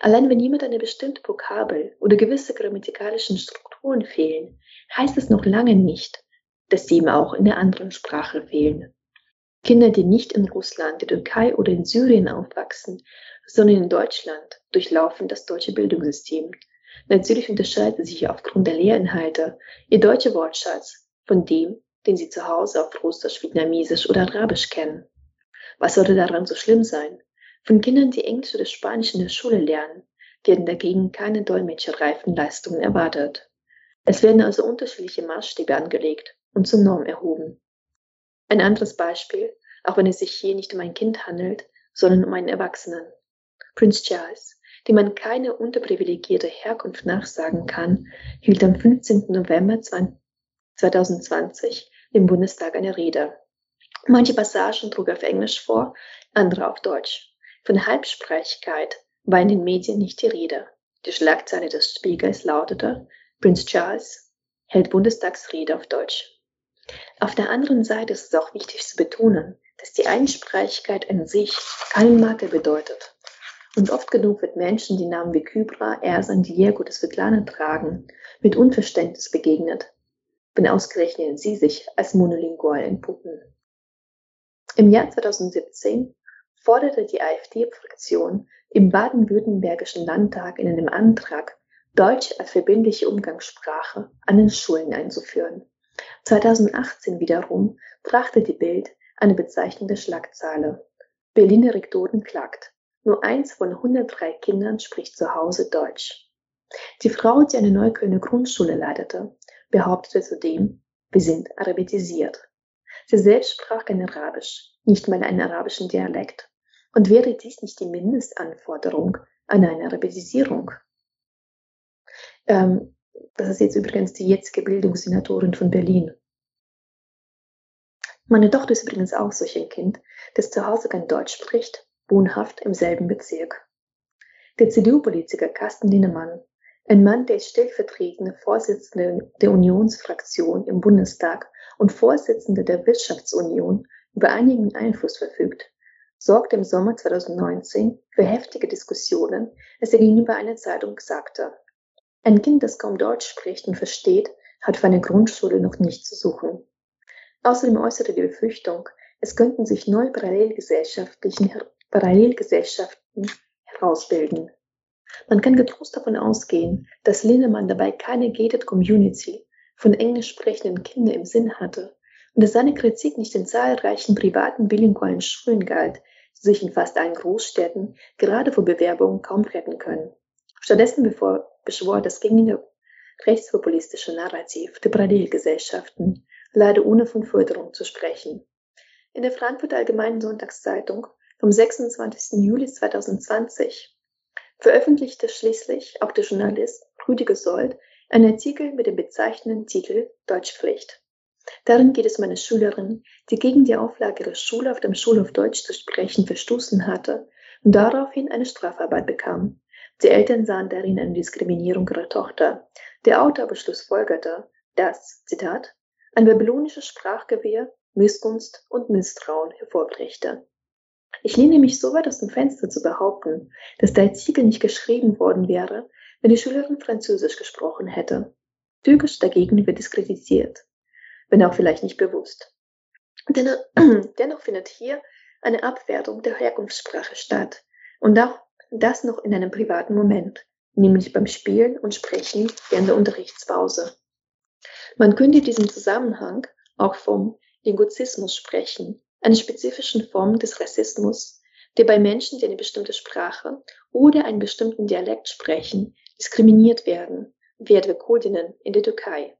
Allein wenn jemand eine bestimmte Vokabel oder gewisse grammatikalischen Strukturen fehlen, heißt es noch lange nicht, dass sie ihm auch in der anderen Sprache fehlen. Kinder, die nicht in Russland, der Türkei oder in Syrien aufwachsen, sondern in Deutschland, durchlaufen das deutsche Bildungssystem. Natürlich unterscheidet sich aufgrund der Lehrinhalte ihr deutscher Wortschatz von dem, den sie zu Hause auf Russisch, Vietnamesisch oder Arabisch kennen. Was sollte daran so schlimm sein? Von Kindern, die Englisch oder Spanisch in der Schule lernen, werden dagegen keine dolmetscherreifen Leistungen erwartet. Es werden also unterschiedliche Maßstäbe angelegt und zur Norm erhoben. Ein anderes Beispiel, auch wenn es sich hier nicht um ein Kind handelt, sondern um einen Erwachsenen. Prince Charles, dem man keine unterprivilegierte Herkunft nachsagen kann, hielt am 15. November 2020 im Bundestag eine Rede. Manche Passagen trug er auf Englisch vor, andere auf Deutsch. Von Halbsprachigkeit war in den Medien nicht die Rede. Die Schlagzeile des Spiegels lautete, Prince Charles hält Bundestagsrede auf Deutsch. Auf der anderen Seite ist es auch wichtig zu betonen, dass die Einsprachigkeit an sich keinen Makel bedeutet. Und oft genug wird Menschen, die Namen wie Kybra, Ersan, Diego oder Svetlana tragen, mit Unverständnis begegnet, wenn ausgerechnet sie sich als monolingual entpuppen. Im Jahr 2017 forderte die AfD-Fraktion im baden-württembergischen Landtag in einem Antrag, Deutsch als verbindliche Umgangssprache an den Schulen einzuführen. 2018 wiederum brachte die Bild eine bezeichnende Schlagzeile. Berliner Rektoren klagt. Nur eins von 103 Kindern spricht zu Hause Deutsch. Die Frau, die eine Neuköllner Grundschule leitete, behauptete zudem, wir sind arabetisiert. Sie selbst sprach kein Arabisch, nicht mal einen arabischen Dialekt. Und wäre dies nicht die Mindestanforderung an eine Arabisierung? Ähm, das ist jetzt übrigens die jetzige Bildungssenatorin von Berlin. Meine Tochter ist übrigens auch solch ein Kind, das zu Hause kein Deutsch spricht, wohnhaft im selben Bezirk. Der CDU-Politiker Carsten Linnemann Ein Mann, der stellvertretende Vorsitzende der Unionsfraktion im Bundestag und Vorsitzende der Wirtschaftsunion über einigen Einfluss verfügt, sorgte im Sommer 2019 für heftige Diskussionen, als er gegenüber einer Zeitung sagte, ein Kind, das kaum Deutsch spricht und versteht, hat für eine Grundschule noch nicht zu suchen. Außerdem äußerte die Befürchtung, es könnten sich neue Parallelgesellschaften herausbilden. Man kann getrost davon ausgehen, dass Linnemann dabei keine gated community von englisch sprechenden Kindern im Sinn hatte und dass seine Kritik nicht den zahlreichen privaten bilingualen Schulen galt, die sich in fast allen Großstädten gerade vor Bewerbungen kaum retten können. Stattdessen beschwor das gängige rechtspopulistische Narrativ der Parallelgesellschaften, leider ohne von Förderung zu sprechen. In der Frankfurter Allgemeinen Sonntagszeitung vom 26. Juli 2020 veröffentlichte schließlich auch der Journalist Rüdiger Sold einen Artikel mit dem bezeichnenden Titel Deutschpflicht. Darin geht es um eine Schülerin, die gegen die Auflage ihrer Schule auf dem Schulhof Deutsch zu sprechen verstoßen hatte und daraufhin eine Strafarbeit bekam. Die Eltern sahen darin eine Diskriminierung ihrer Tochter. Der Autor aber schlussfolgerte, dass, Zitat, ein babylonisches Sprachgewehr Missgunst und Misstrauen hervorbrächte. Ich lehne mich so weit aus dem Fenster zu behaupten, dass der Artikel nicht geschrieben worden wäre, wenn die Schülerin Französisch gesprochen hätte. Türkisch dagegen wird diskreditiert, wenn auch vielleicht nicht bewusst. Dennoch, [CLEARS THROAT] dennoch findet hier eine Abwertung der Herkunftssprache statt und auch das noch in einem privaten Moment, nämlich beim Spielen und Sprechen während der Unterrichtspause. Man könnte in diesem Zusammenhang auch vom Linguzismus sprechen, einer spezifischen Form des Rassismus, der bei Menschen, die eine bestimmte Sprache oder einen bestimmten Dialekt sprechen, diskriminiert werden, wie etwa Kurdinnen in der Türkei.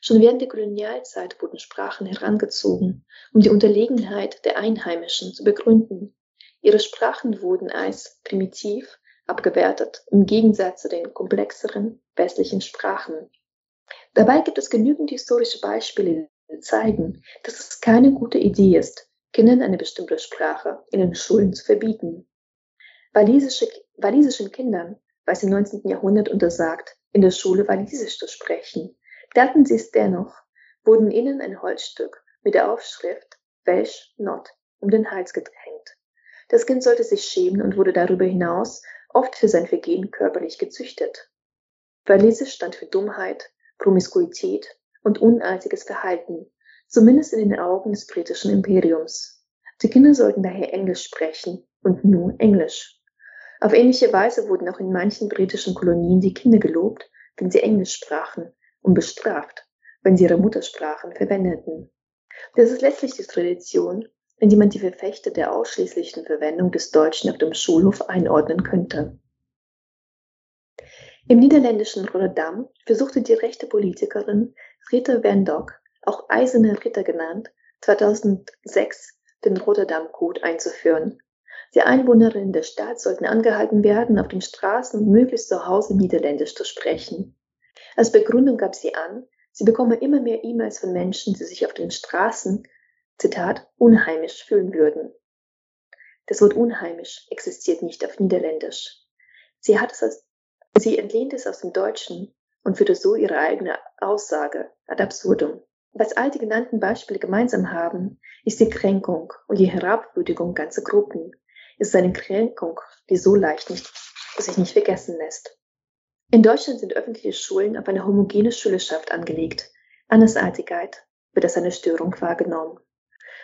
Schon während der Kolonialzeit wurden Sprachen herangezogen, um die Unterlegenheit der Einheimischen zu begründen. Ihre Sprachen wurden als primitiv abgewertet, im Gegensatz zu den komplexeren westlichen Sprachen. Dabei gibt es genügend historische Beispiele, die zeigen, dass es keine gute Idee ist, Kindern eine bestimmte Sprache in den Schulen zu verbieten. Walisische, walisischen Kindern war es im 19. Jahrhundert untersagt, in der Schule Walisisch zu sprechen. Taten sie es dennoch, wurden ihnen ein Holzstück mit der Aufschrift Welsh Not um den Hals gedrängt. Das Kind sollte sich schämen und wurde darüber hinaus oft für sein Vergehen körperlich gezüchtet. Walisisch stand für Dummheit, Promiskuität und unartiges Verhalten zumindest in den Augen des britischen Imperiums. Die Kinder sollten daher Englisch sprechen und nur Englisch. Auf ähnliche Weise wurden auch in manchen britischen Kolonien die Kinder gelobt, wenn sie Englisch sprachen und bestraft, wenn sie ihre Muttersprachen verwendeten. Das ist letztlich die Tradition, in die man die Verfechter der ausschließlichen Verwendung des Deutschen auf dem Schulhof einordnen könnte. Im niederländischen Rotterdam versuchte die rechte Politikerin Rita Vendok auch Eiserne Ritter genannt, 2006 den Rotterdam-Code einzuführen. Die Einwohnerinnen der Stadt sollten angehalten werden, auf den Straßen möglichst zu Hause Niederländisch zu sprechen. Als Begründung gab sie an, sie bekomme immer mehr E-Mails von Menschen, die sich auf den Straßen, Zitat, unheimisch fühlen würden. Das Wort unheimisch existiert nicht auf Niederländisch. Sie hat es als, sie entlehnt es aus dem Deutschen und führte so ihre eigene Aussage ad absurdum. Was all die genannten Beispiele gemeinsam haben, ist die Kränkung und die Herabwürdigung ganzer Gruppen. Es ist eine Kränkung, die so leicht nicht, sich nicht vergessen lässt. In Deutschland sind öffentliche Schulen auf eine homogene Schülerschaft angelegt. Andersartigkeit wird als eine Störung wahrgenommen.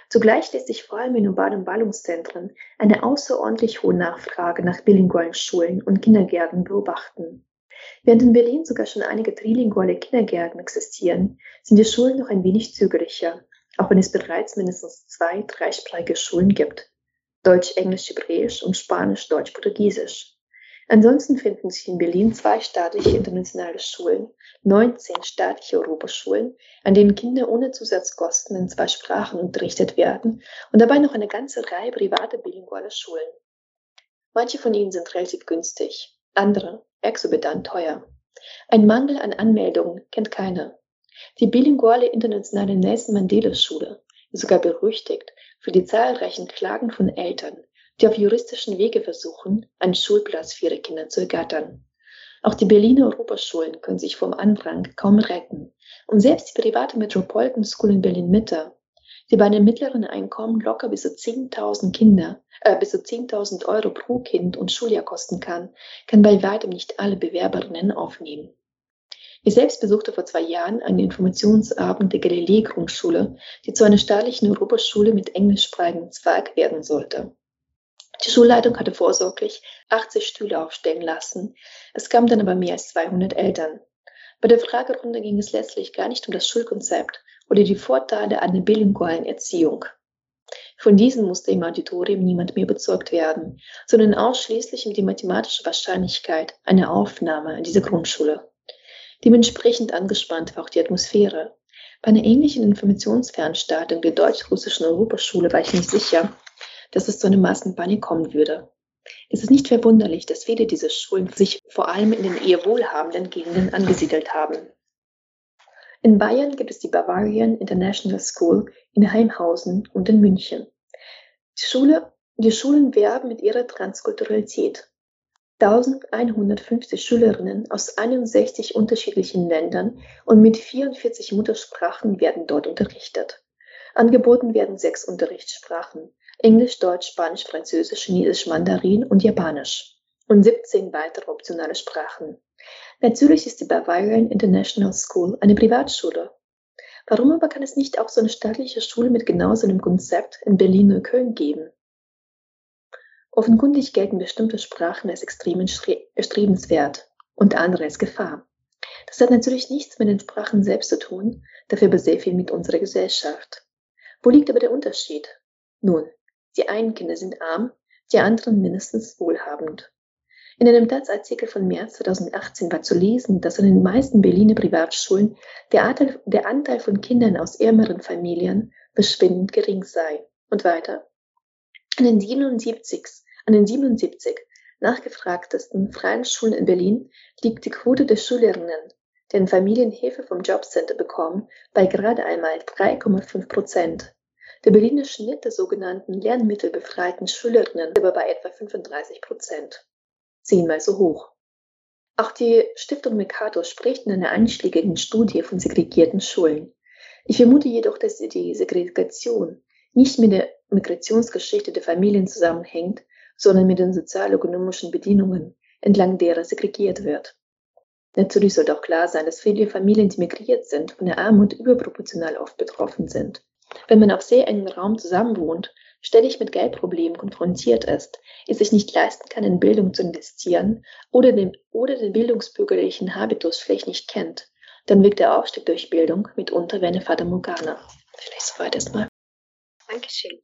Zugleich lässt sich vor allem in urbanen Ballungszentren eine außerordentlich hohe Nachfrage nach bilingualen Schulen und Kindergärten beobachten. Während in Berlin sogar schon einige trilinguale Kindergärten existieren, sind die Schulen noch ein wenig zögerlicher, auch wenn es bereits mindestens zwei dreisprachige Schulen gibt. Deutsch, Englisch, Hebräisch und Spanisch, Deutsch, Portugiesisch. Ansonsten finden sich in Berlin zwei staatliche internationale Schulen, 19 staatliche Europaschulen, an denen Kinder ohne Zusatzkosten in zwei Sprachen unterrichtet werden und dabei noch eine ganze Reihe privater bilingualer Schulen. Manche von ihnen sind relativ günstig, andere exorbitant teuer. Ein Mangel an Anmeldungen kennt keiner. Die bilinguale internationale Nelson Mandela Schule ist sogar berüchtigt für die zahlreichen Klagen von Eltern, die auf juristischen Wege versuchen, einen Schulplatz für ihre Kinder zu ergattern. Auch die Berliner Europaschulen können sich vom Andrang kaum retten. Und selbst die private Metropolitan School in Berlin-Mitte, die bei einem mittleren Einkommen locker bis zu 10.000 Kinder, äh, bis zu 10.000 Euro pro Kind und Schuljahr kosten kann, kann bei weitem nicht alle Bewerberinnen aufnehmen. Ich selbst besuchte vor zwei Jahren einen Informationsabend der Galilei-Grundschule, die zu einer staatlichen Europaschule mit englischsprachigem Zweig werden sollte. Die Schulleitung hatte vorsorglich 80 Stühle aufstellen lassen. Es kamen dann aber mehr als 200 Eltern. Bei der Fragerunde ging es letztlich gar nicht um das Schulkonzept oder die Vorteile einer bilingualen Erziehung. Von diesen musste im Auditorium niemand mehr überzeugt werden, sondern ausschließlich um die mathematische Wahrscheinlichkeit einer Aufnahme an diese Grundschule. Dementsprechend angespannt war auch die Atmosphäre. Bei einer ähnlichen Informationsveranstaltung der deutsch-russischen Europaschule war ich nicht sicher, dass es zu einem Massenpanik kommen würde. Es ist nicht verwunderlich, dass viele dieser Schulen sich vor allem in den eher wohlhabenden Gegenden angesiedelt haben. In Bayern gibt es die Bavarian International School in Heimhausen und in München. Die, Schule, die Schulen werben mit ihrer Transkulturalität. 1150 Schülerinnen aus 61 unterschiedlichen Ländern und mit 44 Muttersprachen werden dort unterrichtet. Angeboten werden sechs Unterrichtssprachen, Englisch, Deutsch, Spanisch, Französisch, Chinesisch, Mandarin und Japanisch und 17 weitere optionale Sprachen. Natürlich ist die Bavarian International School eine Privatschule. Warum aber kann es nicht auch so eine staatliche Schule mit genau so einem Konzept in Berlin-Neukölln geben? Offenkundig gelten bestimmte Sprachen als extrem erstrebenswert und andere als Gefahr. Das hat natürlich nichts mit den Sprachen selbst zu tun, dafür aber sehr viel mit unserer Gesellschaft. Wo liegt aber der Unterschied? Nun, die einen Kinder sind arm, die anderen mindestens wohlhabend. In einem Taz-Artikel von März 2018 war zu lesen, dass in den meisten Berliner Privatschulen der Anteil, der Anteil von Kindern aus ärmeren Familien verschwindend gering sei. Und weiter. An den 77, an den 77 nachgefragtesten freien Schulen in Berlin liegt die Quote der Schülerinnen, deren Familien Hilfe vom Jobcenter bekommen, bei gerade einmal 3,5 Prozent. Der Berliner Schnitt der sogenannten lernmittelbefreiten Schülerinnen ist aber bei etwa 35 Prozent. Zehnmal so hoch. Auch die Stiftung Mercator spricht in einer einschlägigen Studie von segregierten Schulen. Ich vermute jedoch, dass die Segregation nicht mit der Migrationsgeschichte der Familien zusammenhängt, sondern mit den sozialökonomischen Bedingungen, entlang derer segregiert wird. Natürlich sollte auch klar sein, dass viele Familien, die migriert sind, von der Armut überproportional oft betroffen sind. Wenn man auf sehr engem Raum zusammenwohnt, ständig mit Geldproblemen konfrontiert ist, es sich nicht leisten kann, in Bildung zu investieren oder den, oder den bildungsbürgerlichen Habitus vielleicht nicht kennt, dann wirkt der Aufstieg durch Bildung mitunter wie eine Fata Morgana. Vielleicht soweit erstmal. Dankeschön.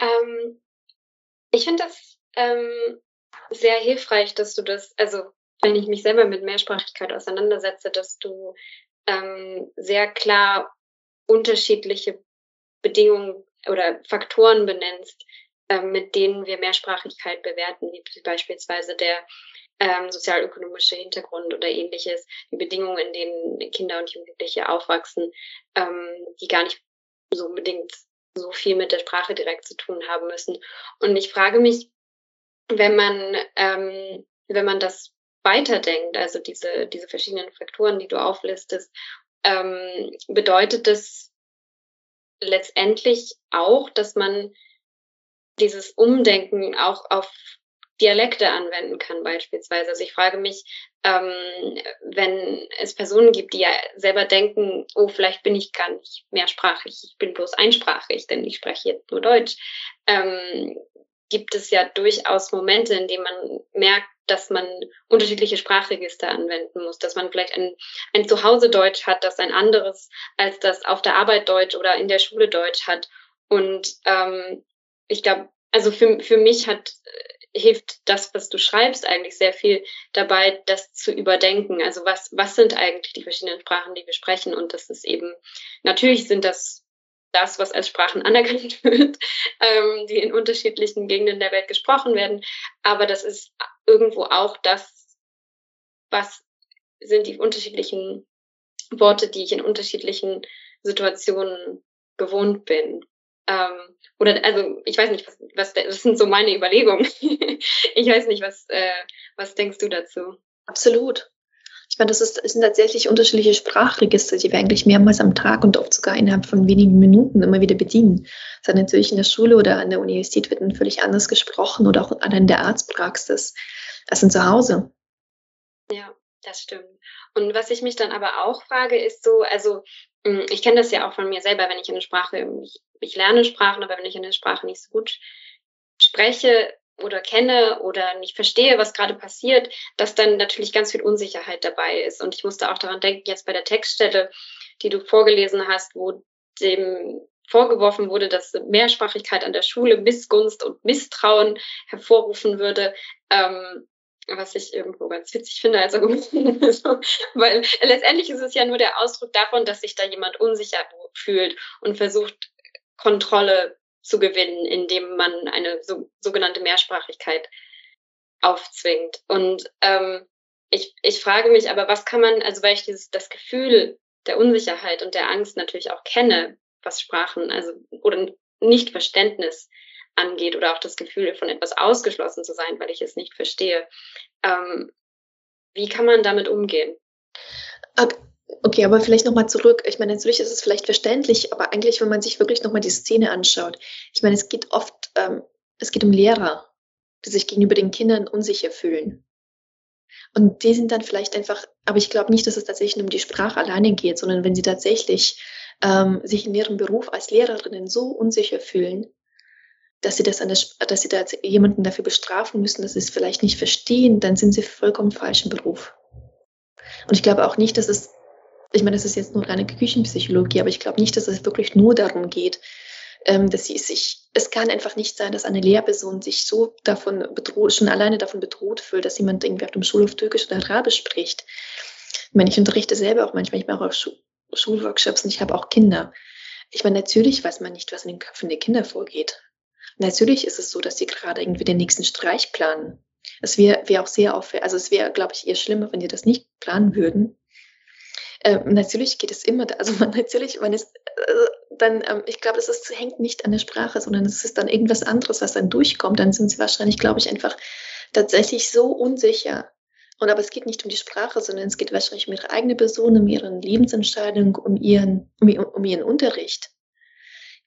Ähm, ich finde das ähm, sehr hilfreich, dass du das, also wenn ich mich selber mit Mehrsprachigkeit auseinandersetze, dass du ähm, sehr klar unterschiedliche Bedingungen oder Faktoren benennst, ähm, mit denen wir Mehrsprachigkeit bewerten, wie beispielsweise der ähm, sozialökonomische Hintergrund oder ähnliches, die Bedingungen, in denen Kinder und Jugendliche aufwachsen, ähm, die gar nicht so unbedingt so viel mit der Sprache direkt zu tun haben müssen. Und ich frage mich, wenn man, ähm, wenn man das weiterdenkt, also diese, diese verschiedenen Faktoren, die du auflistest, ähm, bedeutet das letztendlich auch, dass man dieses Umdenken auch auf Dialekte anwenden kann beispielsweise. Also ich frage mich, ähm, wenn es Personen gibt, die ja selber denken, oh, vielleicht bin ich gar nicht mehrsprachig, ich bin bloß einsprachig, denn ich spreche jetzt nur Deutsch, ähm, gibt es ja durchaus Momente, in denen man merkt, dass man unterschiedliche Sprachregister anwenden muss, dass man vielleicht ein, ein Zuhause-Deutsch hat, das ein anderes als das auf der Arbeit Deutsch oder in der Schule Deutsch hat. Und ähm, ich glaube, also für, für mich hat äh, hilft das, was du schreibst, eigentlich sehr viel dabei, das zu überdenken. Also was, was sind eigentlich die verschiedenen Sprachen, die wir sprechen? Und das ist eben, natürlich sind das das, was als Sprachen [LAUGHS] anerkannt wird, ähm, die in unterschiedlichen Gegenden der Welt gesprochen werden. Aber das ist irgendwo auch das, was sind die unterschiedlichen Worte, die ich in unterschiedlichen Situationen gewohnt bin. Ähm, oder also ich weiß nicht, was, was das sind so meine Überlegungen. [LAUGHS] ich weiß nicht, was äh, was denkst du dazu? Absolut. Ich meine, das, ist, das sind tatsächlich unterschiedliche Sprachregister, die wir eigentlich mehrmals am Tag und oft sogar innerhalb von wenigen Minuten immer wieder bedienen. Das heißt, natürlich in der Schule oder an der Universität wird dann völlig anders gesprochen oder auch an der Arztpraxis als in zu Hause. Ja, das stimmt. Und was ich mich dann aber auch frage, ist so, also hm, ich kenne das ja auch von mir selber, wenn ich eine Sprache, ich, ich lerne Sprachen, aber wenn ich eine Sprache nicht so gut spreche, oder kenne oder nicht verstehe, was gerade passiert, dass dann natürlich ganz viel Unsicherheit dabei ist. Und ich musste auch daran denken, jetzt bei der Textstelle, die du vorgelesen hast, wo dem vorgeworfen wurde, dass Mehrsprachigkeit an der Schule Missgunst und Misstrauen hervorrufen würde, ähm, was ich irgendwo ganz witzig finde als Argument. [LAUGHS] Weil letztendlich ist es ja nur der Ausdruck davon, dass sich da jemand unsicher fühlt und versucht, Kontrolle zu gewinnen, indem man eine so, sogenannte Mehrsprachigkeit aufzwingt. Und ähm, ich, ich frage mich aber, was kann man, also weil ich dieses das Gefühl der Unsicherheit und der Angst natürlich auch kenne, was Sprachen, also oder Nichtverständnis angeht oder auch das Gefühl von etwas ausgeschlossen zu sein, weil ich es nicht verstehe. Ähm, wie kann man damit umgehen? Okay, aber vielleicht nochmal zurück. Ich meine, natürlich ist es vielleicht verständlich, aber eigentlich, wenn man sich wirklich nochmal die Szene anschaut, ich meine, es geht oft, ähm, es geht um Lehrer, die sich gegenüber den Kindern unsicher fühlen. Und die sind dann vielleicht einfach, aber ich glaube nicht, dass es tatsächlich um die Sprache alleine geht, sondern wenn sie tatsächlich ähm, sich in ihrem Beruf als Lehrerinnen so unsicher fühlen, dass sie das an der, dass sie da jemanden dafür bestrafen müssen, dass sie es vielleicht nicht verstehen, dann sind sie vollkommen falsch im Beruf. Und ich glaube auch nicht, dass es ich meine, das ist jetzt nur reine Küchenpsychologie, aber ich glaube nicht, dass es wirklich nur darum geht, ähm, dass sie sich, es kann einfach nicht sein, dass eine Lehrperson sich so davon bedroht, schon alleine davon bedroht fühlt, dass jemand irgendwie auf dem Schulhof Türkisch oder Arabisch spricht. Ich meine, ich unterrichte selber auch manchmal, ich mache auch Schu Schulworkshops und ich habe auch Kinder. Ich meine, natürlich weiß man nicht, was in den Köpfen der Kinder vorgeht. Natürlich ist es so, dass sie gerade irgendwie den nächsten Streich planen. Es wäre wär auch sehr auffällig, also es wäre, glaube ich, eher schlimmer, wenn die das nicht planen würden. Ähm, natürlich geht es immer, also [LAUGHS] man natürlich, man ist äh, dann, ähm, ich glaube, es hängt nicht an der Sprache, sondern es ist dann irgendwas anderes, was dann durchkommt. Dann sind sie wahrscheinlich, glaube ich, einfach tatsächlich so unsicher. Und aber es geht nicht um die Sprache, sondern es geht wahrscheinlich um ihre eigene Person, um ihre Lebensentscheidung, um ihren, um, um ihren Unterricht.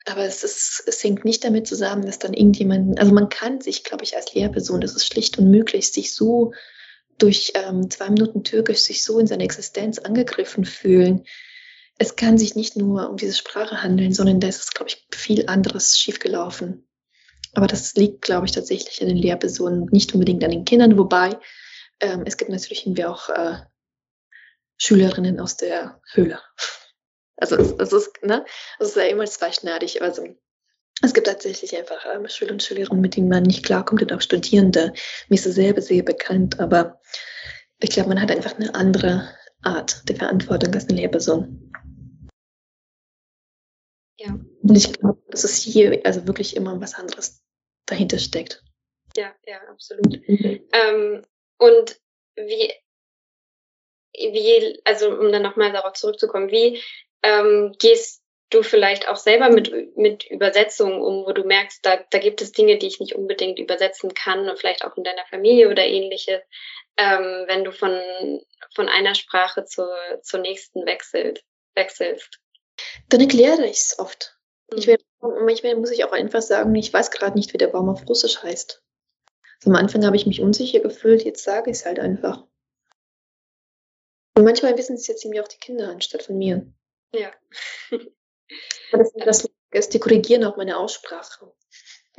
Aber es, ist, es hängt nicht damit zusammen, dass dann irgendjemand, also man kann sich, glaube ich, als Lehrperson, das ist schlicht unmöglich, sich so durch ähm, zwei Minuten Türkisch sich so in seiner Existenz angegriffen fühlen. Es kann sich nicht nur um diese Sprache handeln, sondern da ist, glaube ich, viel anderes schiefgelaufen. Aber das liegt, glaube ich, tatsächlich an den Lehrpersonen, nicht unbedingt an den Kindern, wobei ähm, es gibt natürlich irgendwie auch äh, Schülerinnen aus der Höhle. [LAUGHS] Also es, es ist, ne, es ist ja immer zweischneidig. Also es gibt tatsächlich einfach ähm, Schüler und Schülerinnen, mit denen man nicht klarkommt und auch Studierende. Mir ist das selber sehr bekannt, aber ich glaube, man hat einfach eine andere Art der Verantwortung als eine Lehrperson. Ja. Und ich glaube, dass es hier also wirklich immer was anderes dahinter steckt. Ja, ja, absolut. Mhm. Ähm, und wie, wie, also um dann nochmal darauf zurückzukommen, wie ähm, gehst du vielleicht auch selber mit, mit Übersetzungen um, wo du merkst, da, da gibt es Dinge, die ich nicht unbedingt übersetzen kann und vielleicht auch in deiner Familie oder ähnliches, ähm, wenn du von, von einer Sprache zur, zur nächsten wechselt, wechselst? Dann erkläre ich es oft. Mhm. Ich will, manchmal muss ich auch einfach sagen, ich weiß gerade nicht, wie der Baum auf Russisch heißt. Also am Anfang habe ich mich unsicher gefühlt, jetzt sage ich es halt einfach. Und manchmal wissen es jetzt irgendwie auch die Kinder anstatt von mir. Ja. [LAUGHS] Das, das ist, die korrigieren auch meine Aussprache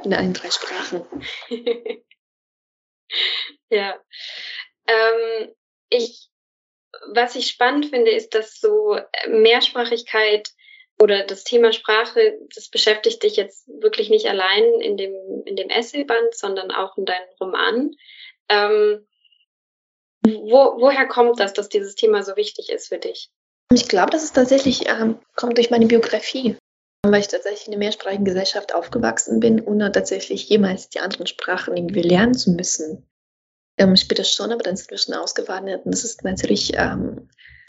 in allen drei Sprachen. [LAUGHS] ja. Ähm, ich, was ich spannend finde, ist, dass so Mehrsprachigkeit oder das Thema Sprache, das beschäftigt dich jetzt wirklich nicht allein in dem, in dem Essayband, sondern auch in deinem Roman. Ähm, wo, woher kommt das, dass dieses Thema so wichtig ist für dich? Ich glaube, dass es tatsächlich ähm, kommt durch meine Biografie, weil ich tatsächlich in einer mehrsprachigen Gesellschaft aufgewachsen bin, ohne tatsächlich jemals die anderen Sprachen irgendwie lernen zu müssen. Ähm, später schon, aber dann sind wir schon ausgewandert. Und das ist natürlich ähm,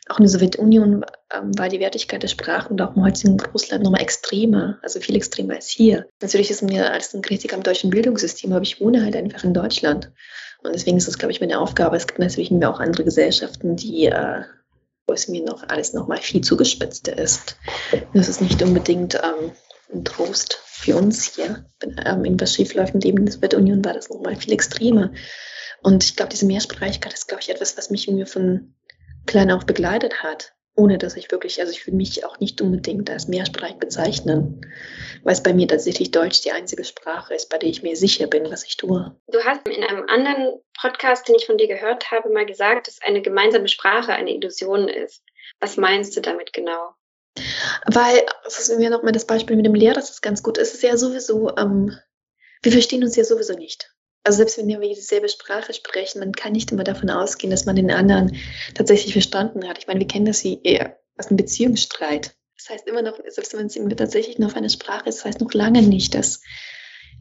auch in der Sowjetunion ähm, war die Wertigkeit der Sprachen und auch im heutigen Russland nochmal extremer, also viel extremer als hier. Natürlich ist mir als ein Kritiker am deutschen Bildungssystem, aber ich wohne halt einfach in Deutschland. Und deswegen ist das, glaube ich, meine Aufgabe. Es gibt natürlich auch andere Gesellschaften, die, äh, wo es mir noch alles noch mal viel zugespitzter ist. Das ist nicht unbedingt ähm, ein Trost für uns hier. Ähm, irgendwas schiefläuft in der Sowjetunion, war das noch mal viel extremer. Und ich glaube, diese Mehrsprachigkeit ist, glaube ich, etwas, was mich mir von klein auf begleitet hat ohne dass ich wirklich, also ich würde mich auch nicht unbedingt als mehrsprachig bezeichnen, weil es bei mir tatsächlich Deutsch die einzige Sprache ist, bei der ich mir sicher bin, was ich tue. Du hast in einem anderen Podcast, den ich von dir gehört habe, mal gesagt, dass eine gemeinsame Sprache eine Illusion ist. Was meinst du damit genau? Weil, das ist mir nochmal das Beispiel mit dem Lehrer, das ist ganz gut. Es ist ja sowieso, ähm, wir verstehen uns ja sowieso nicht. Also selbst wenn wir dieselbe Sprache sprechen, man kann nicht immer davon ausgehen, dass man den anderen tatsächlich verstanden hat. Ich meine, wir kennen das eher aus einem Beziehungsstreit. Das heißt immer noch, selbst wenn es tatsächlich nur auf eine Sprache ist, das heißt noch lange nicht, dass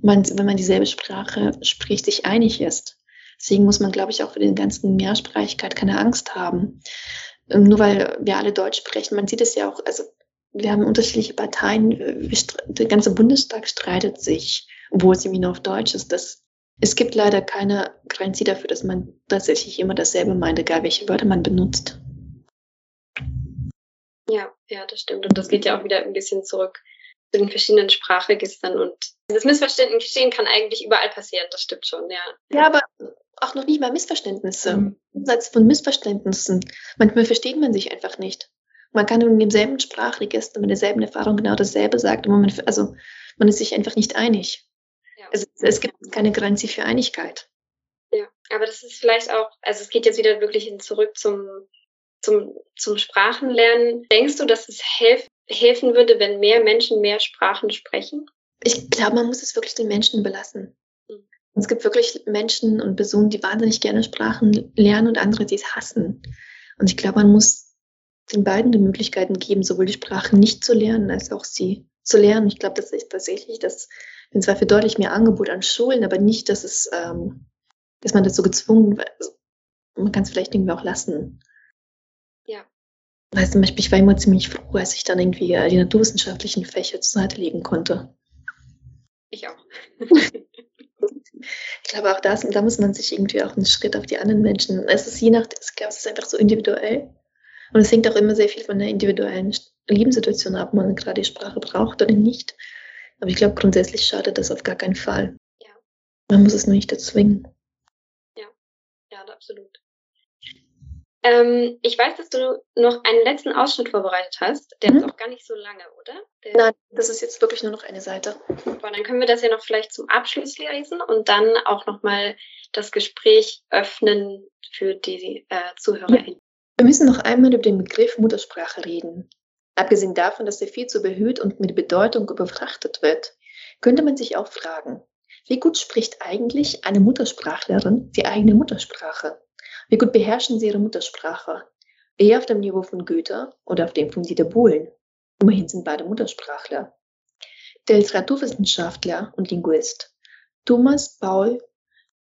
man, wenn man dieselbe Sprache spricht, sich einig ist. Deswegen muss man, glaube ich, auch für den ganzen Mehrsprachigkeit keine Angst haben. Ähm, nur weil wir alle Deutsch sprechen, man sieht es ja auch, also wir haben unterschiedliche Parteien, der ganze Bundestag streitet sich, obwohl es irgendwie nur auf Deutsch ist. Das es gibt leider keine Garantie dafür, dass man tatsächlich immer dasselbe meint, egal welche Wörter man benutzt. Ja, ja, das stimmt. Und das geht ja auch wieder ein bisschen zurück zu den verschiedenen Sprachregistern. Und das Missverständnis kann eigentlich überall passieren, das stimmt schon, ja. Ja, aber auch noch nicht mal Missverständnisse. Mhm. Satz von Missverständnissen. Manchmal versteht man sich einfach nicht. Man kann in demselben Sprachregister mit derselben Erfahrung genau dasselbe sagen, aber man, also man ist sich einfach nicht einig. Also es gibt keine Grenze für Einigkeit. Ja, aber das ist vielleicht auch, also es geht jetzt wieder wirklich zurück zum, zum, zum Sprachenlernen. Denkst du, dass es helf, helfen würde, wenn mehr Menschen mehr Sprachen sprechen? Ich glaube, man muss es wirklich den Menschen belassen. Mhm. Es gibt wirklich Menschen und Personen, die wahnsinnig gerne Sprachen lernen und andere, die es hassen. Und ich glaube, man muss den beiden die Möglichkeiten geben, sowohl die Sprachen nicht zu lernen, als auch sie zu lernen. Ich glaube, das ist tatsächlich das bin zwar für deutlich mehr Angebot an Schulen, aber nicht, dass es, ähm, dass man dazu gezwungen wird. Also, man kann es vielleicht irgendwie auch lassen. Ja. Weißt zum Beispiel, ich war immer ziemlich froh, als ich dann irgendwie äh, die naturwissenschaftlichen Fächer zur Seite legen konnte. Ich auch. [LAUGHS] ich glaube auch das, da muss man sich irgendwie auch einen Schritt auf die anderen Menschen. Es ist je nach, ich glaube, es ist einfach so individuell. Und es hängt auch immer sehr viel von der individuellen Lebenssituation ab, ob man gerade die Sprache braucht oder nicht. Aber ich glaube, grundsätzlich schadet das auf gar keinen Fall. Ja. Man muss es nur nicht erzwingen. Ja, ja, absolut. Ähm, ich weiß, dass du noch einen letzten Ausschnitt vorbereitet hast. Der mhm. ist auch gar nicht so lange, oder? Der Nein, das ist jetzt wirklich nur noch eine Seite. Boah, dann können wir das ja noch vielleicht zum Abschluss lesen und dann auch nochmal das Gespräch öffnen für die äh, ZuhörerInnen. Ja. Wir müssen noch einmal über den Begriff Muttersprache reden. Abgesehen davon, dass er viel zu behüt und mit Bedeutung überfrachtet wird, könnte man sich auch fragen, wie gut spricht eigentlich eine Muttersprachlerin die eigene Muttersprache? Wie gut beherrschen sie ihre Muttersprache? Eher auf dem Niveau von Goethe oder auf dem von Dieter Bohlen? Immerhin sind beide Muttersprachler. Der Literaturwissenschaftler und Linguist Thomas Paul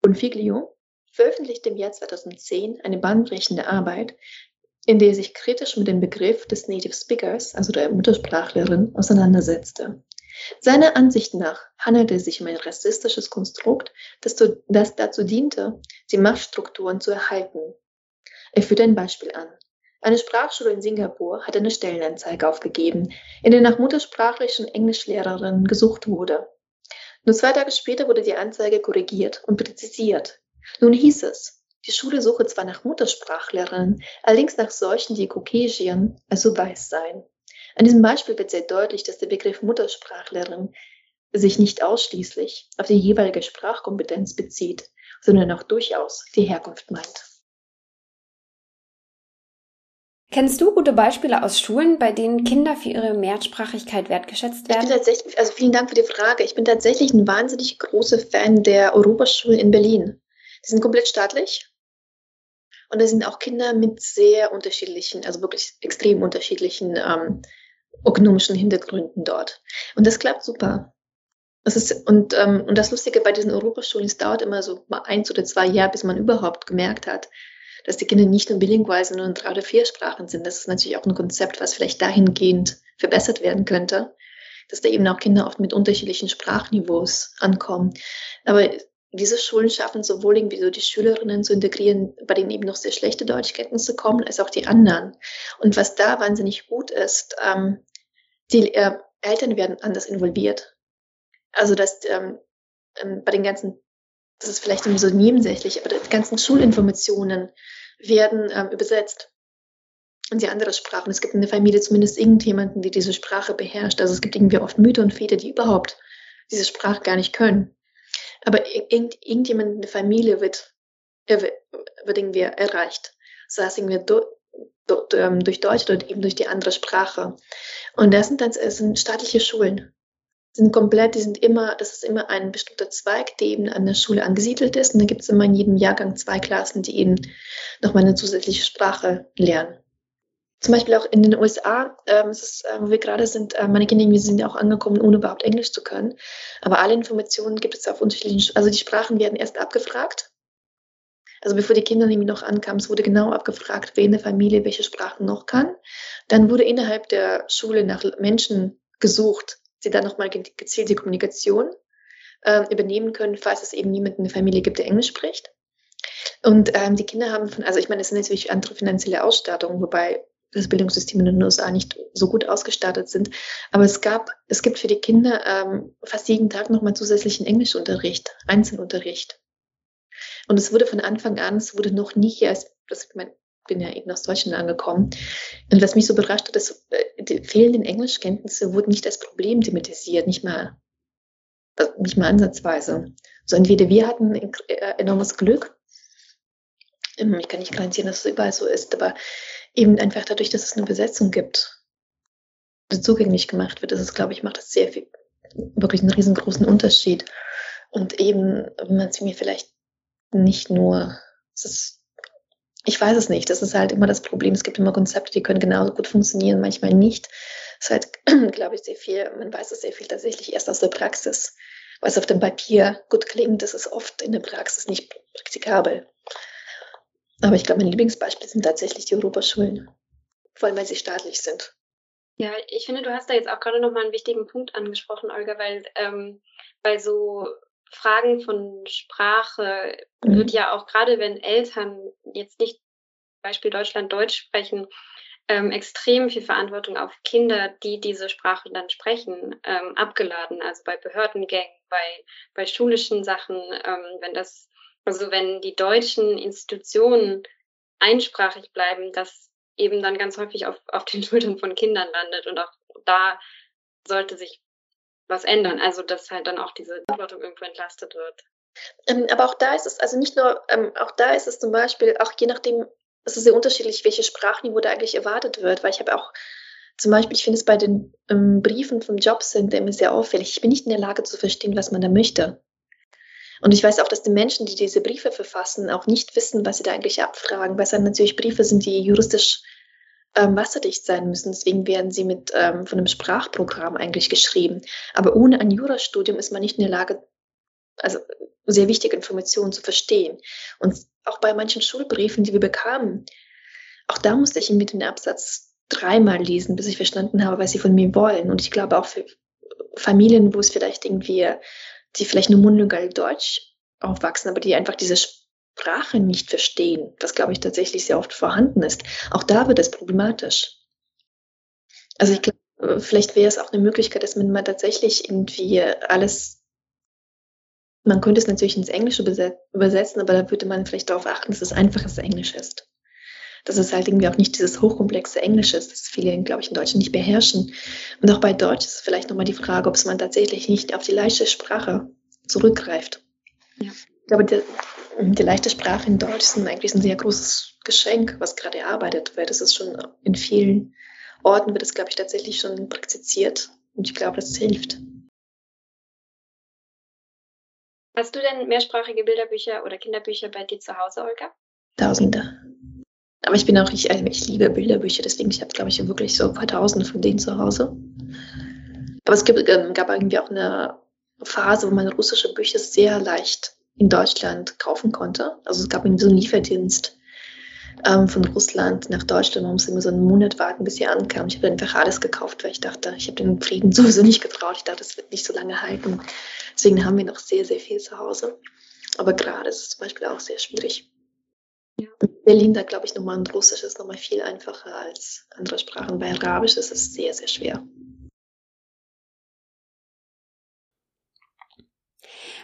Bonfiglio veröffentlichte im Jahr 2010 eine bahnbrechende Arbeit in der er sich kritisch mit dem Begriff des Native Speakers, also der Muttersprachlerin, auseinandersetzte. Seiner Ansicht nach handelte es sich um ein rassistisches Konstrukt, das, das dazu diente, die Machtstrukturen zu erhalten. Er führt ein Beispiel an. Eine Sprachschule in Singapur hat eine Stellenanzeige aufgegeben, in der nach muttersprachlichen Englischlehrerinnen gesucht wurde. Nur zwei Tage später wurde die Anzeige korrigiert und präzisiert. Nun hieß es, die Schule suche zwar nach Muttersprachlerinnen, allerdings nach solchen, die Caucasian, also weiß seien. An diesem Beispiel wird sehr deutlich, dass der Begriff Muttersprachlerin sich nicht ausschließlich auf die jeweilige Sprachkompetenz bezieht, sondern auch durchaus die Herkunft meint. Kennst du gute Beispiele aus Schulen, bei denen Kinder für ihre Mehrsprachigkeit wertgeschätzt werden? Ich bin tatsächlich, also vielen Dank für die Frage. Ich bin tatsächlich ein wahnsinnig großer Fan der Europaschulen in Berlin. Die sind komplett staatlich und da sind auch Kinder mit sehr unterschiedlichen, also wirklich extrem unterschiedlichen ähm, ökonomischen Hintergründen dort. Und das klappt super. Das ist, und, ähm, und das Lustige bei diesen Europaschulen, es dauert immer so mal eins oder zwei Jahre, bis man überhaupt gemerkt hat, dass die Kinder nicht nur bilingual, sondern in drei oder vier Sprachen sind. Das ist natürlich auch ein Konzept, was vielleicht dahingehend verbessert werden könnte, dass da eben auch Kinder oft mit unterschiedlichen Sprachniveaus ankommen. Aber diese Schulen schaffen sowohl irgendwie so die Schülerinnen zu integrieren, bei denen eben noch sehr schlechte Deutschkenntnisse kommen, als auch die anderen. Und was da wahnsinnig gut ist, ähm, die äh, Eltern werden anders involviert. Also dass ähm, ähm, bei den ganzen, das ist vielleicht so nebensächlich, aber die ganzen Schulinformationen werden ähm, übersetzt in die andere Sprachen. Es gibt in der Familie zumindest irgendjemanden, der diese Sprache beherrscht. Also es gibt irgendwie oft Mütter und Väter, die überhaupt diese Sprache gar nicht können. Aber irgend, irgendjemand in der Familie wird, wird irgendwie erreicht. Sei es irgendwie do, ähm, durch Deutsch oder eben durch die andere Sprache. Und das sind dann das sind staatliche Schulen. Die sind komplett, die sind immer, das ist immer ein bestimmter Zweig, der eben an der Schule angesiedelt ist. Und da gibt es immer in jedem Jahrgang zwei Klassen, die eben nochmal eine zusätzliche Sprache lernen zum Beispiel auch in den USA, ähm, ist, äh, wo wir gerade sind, äh, meine Kinder sind ja auch angekommen, ohne überhaupt Englisch zu können. Aber alle Informationen gibt es auf unterschiedlichen, also die Sprachen werden erst abgefragt. Also bevor die Kinder nämlich noch ankamen, es wurde genau abgefragt, wer in der Familie welche Sprachen noch kann. Dann wurde innerhalb der Schule nach Menschen gesucht, die dann nochmal gezielt die Kommunikation äh, übernehmen können, falls es eben niemanden in der Familie gibt, der Englisch spricht. Und ähm, die Kinder haben von, also ich meine, es sind natürlich andere finanzielle Ausstattungen, wobei das Bildungssystem in den USA nicht so gut ausgestattet sind. Aber es gab, es gibt für die Kinder ähm, fast jeden Tag nochmal zusätzlichen Englischunterricht, Einzelunterricht. Und es wurde von Anfang an, es wurde noch nie hier das, ich mein, bin ja eben aus Deutschland angekommen. Und was mich so überrascht hat, ist, äh, die fehlenden Englischkenntnisse wurden nicht als Problem thematisiert, nicht mal, äh, nicht mal ansatzweise. So entweder wir hatten äh, enormes Glück, ich kann nicht garantieren, dass es überall so ist, aber eben einfach dadurch, dass es eine Besetzung gibt, die zugänglich gemacht wird, ist, glaube ich, macht das sehr viel, wirklich einen riesengroßen Unterschied. Und eben, wenn man es mir vielleicht nicht nur, es ist, ich weiß es nicht, das ist halt immer das Problem. Es gibt immer Konzepte, die können genauso gut funktionieren, manchmal nicht. Es ist halt, [CLEARS THROAT] glaube ich, sehr viel, man weiß es sehr viel tatsächlich erst aus der Praxis. Was auf dem Papier gut klingt, das ist oft in der Praxis nicht praktikabel. Aber ich glaube, mein Lieblingsbeispiel sind tatsächlich die Europaschulen, vor allem weil sie staatlich sind. Ja, ich finde, du hast da jetzt auch gerade nochmal einen wichtigen Punkt angesprochen, Olga, weil ähm, bei so Fragen von Sprache mhm. wird ja auch gerade, wenn Eltern jetzt nicht Beispiel Deutschland Deutsch sprechen, ähm, extrem viel Verantwortung auf Kinder, die diese Sprache dann sprechen, ähm, abgeladen. Also bei Behördengängen, bei, bei schulischen Sachen, ähm, wenn das also wenn die deutschen Institutionen einsprachig bleiben, das eben dann ganz häufig auf, auf den [LAUGHS] Schultern von Kindern landet und auch da sollte sich was ändern. Also dass halt dann auch diese Verantwortung irgendwo entlastet wird. Ähm, aber auch da ist es, also nicht nur, ähm, auch da ist es zum Beispiel, auch je nachdem, es ist sehr unterschiedlich, welche Sprachniveau da eigentlich erwartet wird, weil ich habe auch zum Beispiel, ich finde es bei den ähm, Briefen vom Jobcenter immer sehr auffällig. Ich bin nicht in der Lage zu verstehen, was man da möchte. Und ich weiß auch, dass die Menschen, die diese Briefe verfassen, auch nicht wissen, was sie da eigentlich abfragen, weil es dann natürlich Briefe sind, die juristisch ähm, wasserdicht sein müssen. Deswegen werden sie mit ähm, von einem Sprachprogramm eigentlich geschrieben. Aber ohne ein Jurastudium ist man nicht in der Lage, also sehr wichtige Informationen zu verstehen. Und auch bei manchen Schulbriefen, die wir bekamen, auch da musste ich mit den Absatz dreimal lesen, bis ich verstanden habe, was sie von mir wollen. Und ich glaube auch für Familien, wo es vielleicht irgendwie die vielleicht nur monogal Deutsch aufwachsen, aber die einfach diese Sprache nicht verstehen, was glaube ich tatsächlich sehr oft vorhanden ist. Auch da wird es problematisch. Also ich glaube, vielleicht wäre es auch eine Möglichkeit, dass man mal tatsächlich irgendwie alles, man könnte es natürlich ins Englische übersetzen, aber da würde man vielleicht darauf achten, dass es einfaches Englisch ist. Dass es halt irgendwie auch nicht dieses hochkomplexe Englisch ist, das viele, glaube ich, in Deutschland nicht beherrschen. Und auch bei Deutsch ist vielleicht nochmal die Frage, ob es man tatsächlich nicht auf die leichte Sprache zurückgreift. Ja. Ich glaube, die, die leichte Sprache in Deutsch ist eigentlich ein sehr großes Geschenk, was gerade erarbeitet wird. Das ist schon in vielen Orten wird es, glaube ich, tatsächlich schon praktiziert. Und ich glaube, das hilft. Hast du denn mehrsprachige Bilderbücher oder Kinderbücher bei dir zu Hause, Olga? Tausende. Aber ich bin auch, ich, äh, ich liebe Bilderbücher, deswegen ich habe, glaube ich, wirklich so ein paar Tausende von denen zu Hause. Aber es gibt, ähm, gab irgendwie auch eine Phase, wo man russische Bücher sehr leicht in Deutschland kaufen konnte. Also es gab irgendwie so einen Lieferdienst ähm, von Russland nach Deutschland. Man musste immer so einen Monat warten, bis sie ankam. Ich habe einfach alles gekauft, weil ich dachte, ich habe den Frieden [LAUGHS] sowieso nicht getraut. Ich dachte, das wird nicht so lange halten. Deswegen haben wir noch sehr, sehr viel zu Hause. Aber gerade ist es zum Beispiel auch sehr schwierig. Ja. Berlin, da glaube ich nochmal ein Russisch ist nochmal viel einfacher als andere Sprachen. Bei Arabisch ist es sehr, sehr schwer.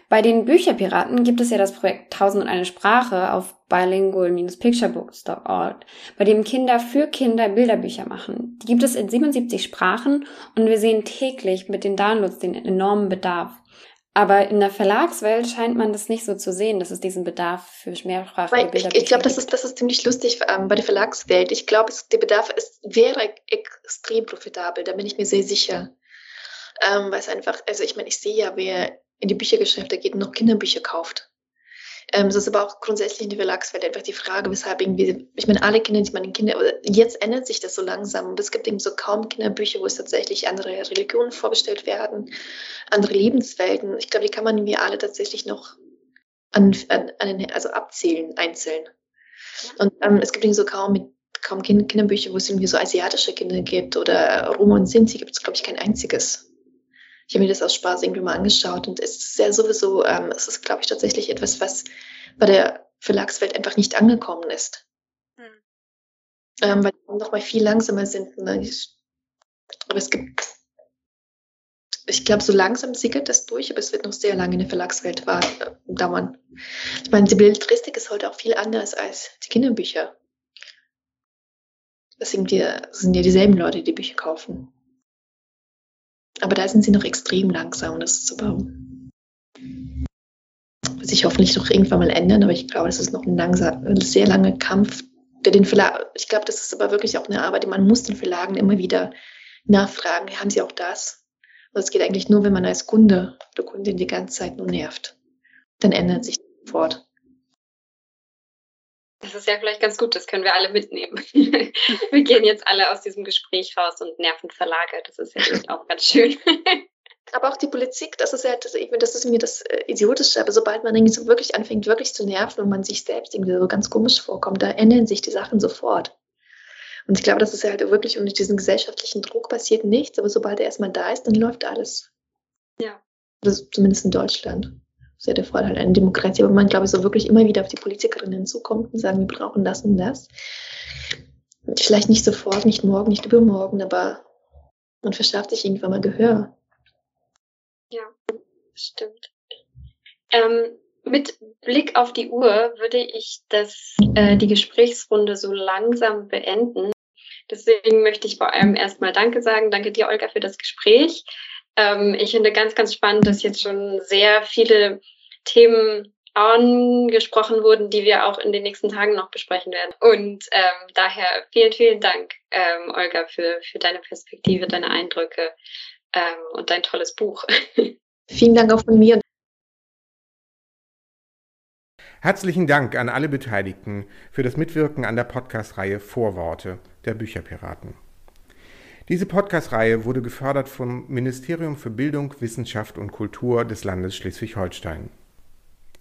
Bei den Bücherpiraten gibt es ja das Projekt 1001 Sprache auf bilingual-picturebooks.org, bei dem Kinder für Kinder Bilderbücher machen. Die gibt es in 77 Sprachen und wir sehen täglich mit den Downloads den enormen Bedarf. Aber in der Verlagswelt scheint man das nicht so zu sehen, dass es diesen Bedarf für mehrsprachige Bilderbücher gibt. Ich, ich glaube, das ist, das ist ziemlich lustig ähm, bei der Verlagswelt. Ich glaube, der Bedarf ist, wäre extrem profitabel, da bin ich mir sehr sicher. Ähm, weil es einfach, also ich meine, ich sehe ja, wer in die Büchergeschäfte geht und noch Kinderbücher kauft. Ähm, es ist aber auch grundsätzlich in der Verlagswelt einfach die Frage, weshalb irgendwie, ich meine, alle Kinder, die man in Kinder, jetzt ändert sich das so langsam und es gibt eben so kaum Kinderbücher, wo es tatsächlich andere Religionen vorgestellt werden, andere Lebenswelten. Ich glaube, die kann man irgendwie alle tatsächlich noch an, an, an also abzählen, einzeln. Und ähm, es gibt irgendwie so kaum, kaum Kinderbücher, wo es irgendwie so asiatische Kinder gibt oder Roma und Sinti gibt es, glaube ich, kein einziges. Ich habe mir das aus Spaß irgendwie mal angeschaut und es ist ja sowieso, ähm, es ist, glaube ich, tatsächlich etwas, was bei der Verlagswelt einfach nicht angekommen ist. Hm. Ähm, weil die noch mal viel langsamer sind. Ne? Aber es gibt, ich glaube, so langsam sickert das durch, aber es wird noch sehr lange in der Verlagswelt war, äh, dauern. Ich meine, die Belletristik ist heute auch viel anders als die Kinderbücher. Das sind, die, das sind ja dieselben Leute, die Bücher kaufen. Aber da sind sie noch extrem langsam, das zu bauen. Wird sich hoffentlich noch irgendwann mal ändern, aber ich glaube, das ist noch ein, langsam, ein sehr langer Kampf, der den Verlag, ich glaube, das ist aber wirklich auch eine Arbeit, die man muss den Verlagen immer wieder nachfragen, haben sie auch das? Und es geht eigentlich nur, wenn man als Kunde oder Kundin die ganze Zeit nur nervt. Dann ändert sich sofort. Das ist ja vielleicht ganz gut, das können wir alle mitnehmen. [LAUGHS] wir gehen jetzt alle aus diesem Gespräch raus und nerven Verlage. Das ist ja auch ganz schön. [LAUGHS] aber auch die Politik, das ist ja, das, das ist mir das äh, Idiotische, aber sobald man irgendwie so wirklich anfängt, wirklich zu nerven und man sich selbst irgendwie so ganz komisch vorkommt, da ändern sich die Sachen sofort. Und ich glaube, das ist ja halt wirklich unter diesem gesellschaftlichen Druck passiert nichts, aber sobald er erstmal da ist, dann läuft alles. Ja. Das zumindest in Deutschland sehr der Vorteil einer Demokratie, aber man, glaube ich, so wirklich immer wieder auf die Politikerinnen zukommt und sagen, wir brauchen das und das. Vielleicht nicht sofort, nicht morgen, nicht übermorgen, aber man verschafft sich irgendwann mal Gehör. Ja, stimmt. Ähm, mit Blick auf die Uhr würde ich das, äh, die Gesprächsrunde so langsam beenden. Deswegen möchte ich vor allem erstmal Danke sagen. Danke dir, Olga, für das Gespräch. Ähm, ich finde ganz, ganz spannend, dass jetzt schon sehr viele Themen angesprochen wurden, die wir auch in den nächsten Tagen noch besprechen werden. Und ähm, daher vielen, vielen Dank, ähm, Olga, für, für deine Perspektive, deine Eindrücke ähm, und dein tolles Buch. [LAUGHS] Vielen Dank auch von mir. Herzlichen Dank an alle Beteiligten für das Mitwirken an der Podcast-Reihe Vorworte der Bücherpiraten. Diese Podcast-Reihe wurde gefördert vom Ministerium für Bildung, Wissenschaft und Kultur des Landes Schleswig-Holstein.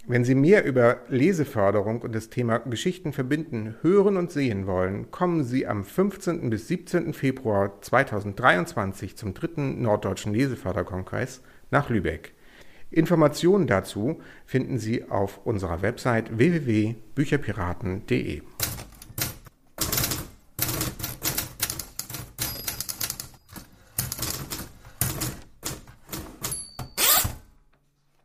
Wenn Sie mehr über Leseförderung und das Thema Geschichten verbinden hören und sehen wollen, kommen Sie am 15. bis 17. Februar 2023 zum dritten Norddeutschen Leseförderkongress nach Lübeck. Informationen dazu finden Sie auf unserer Website www.bücherpiraten.de.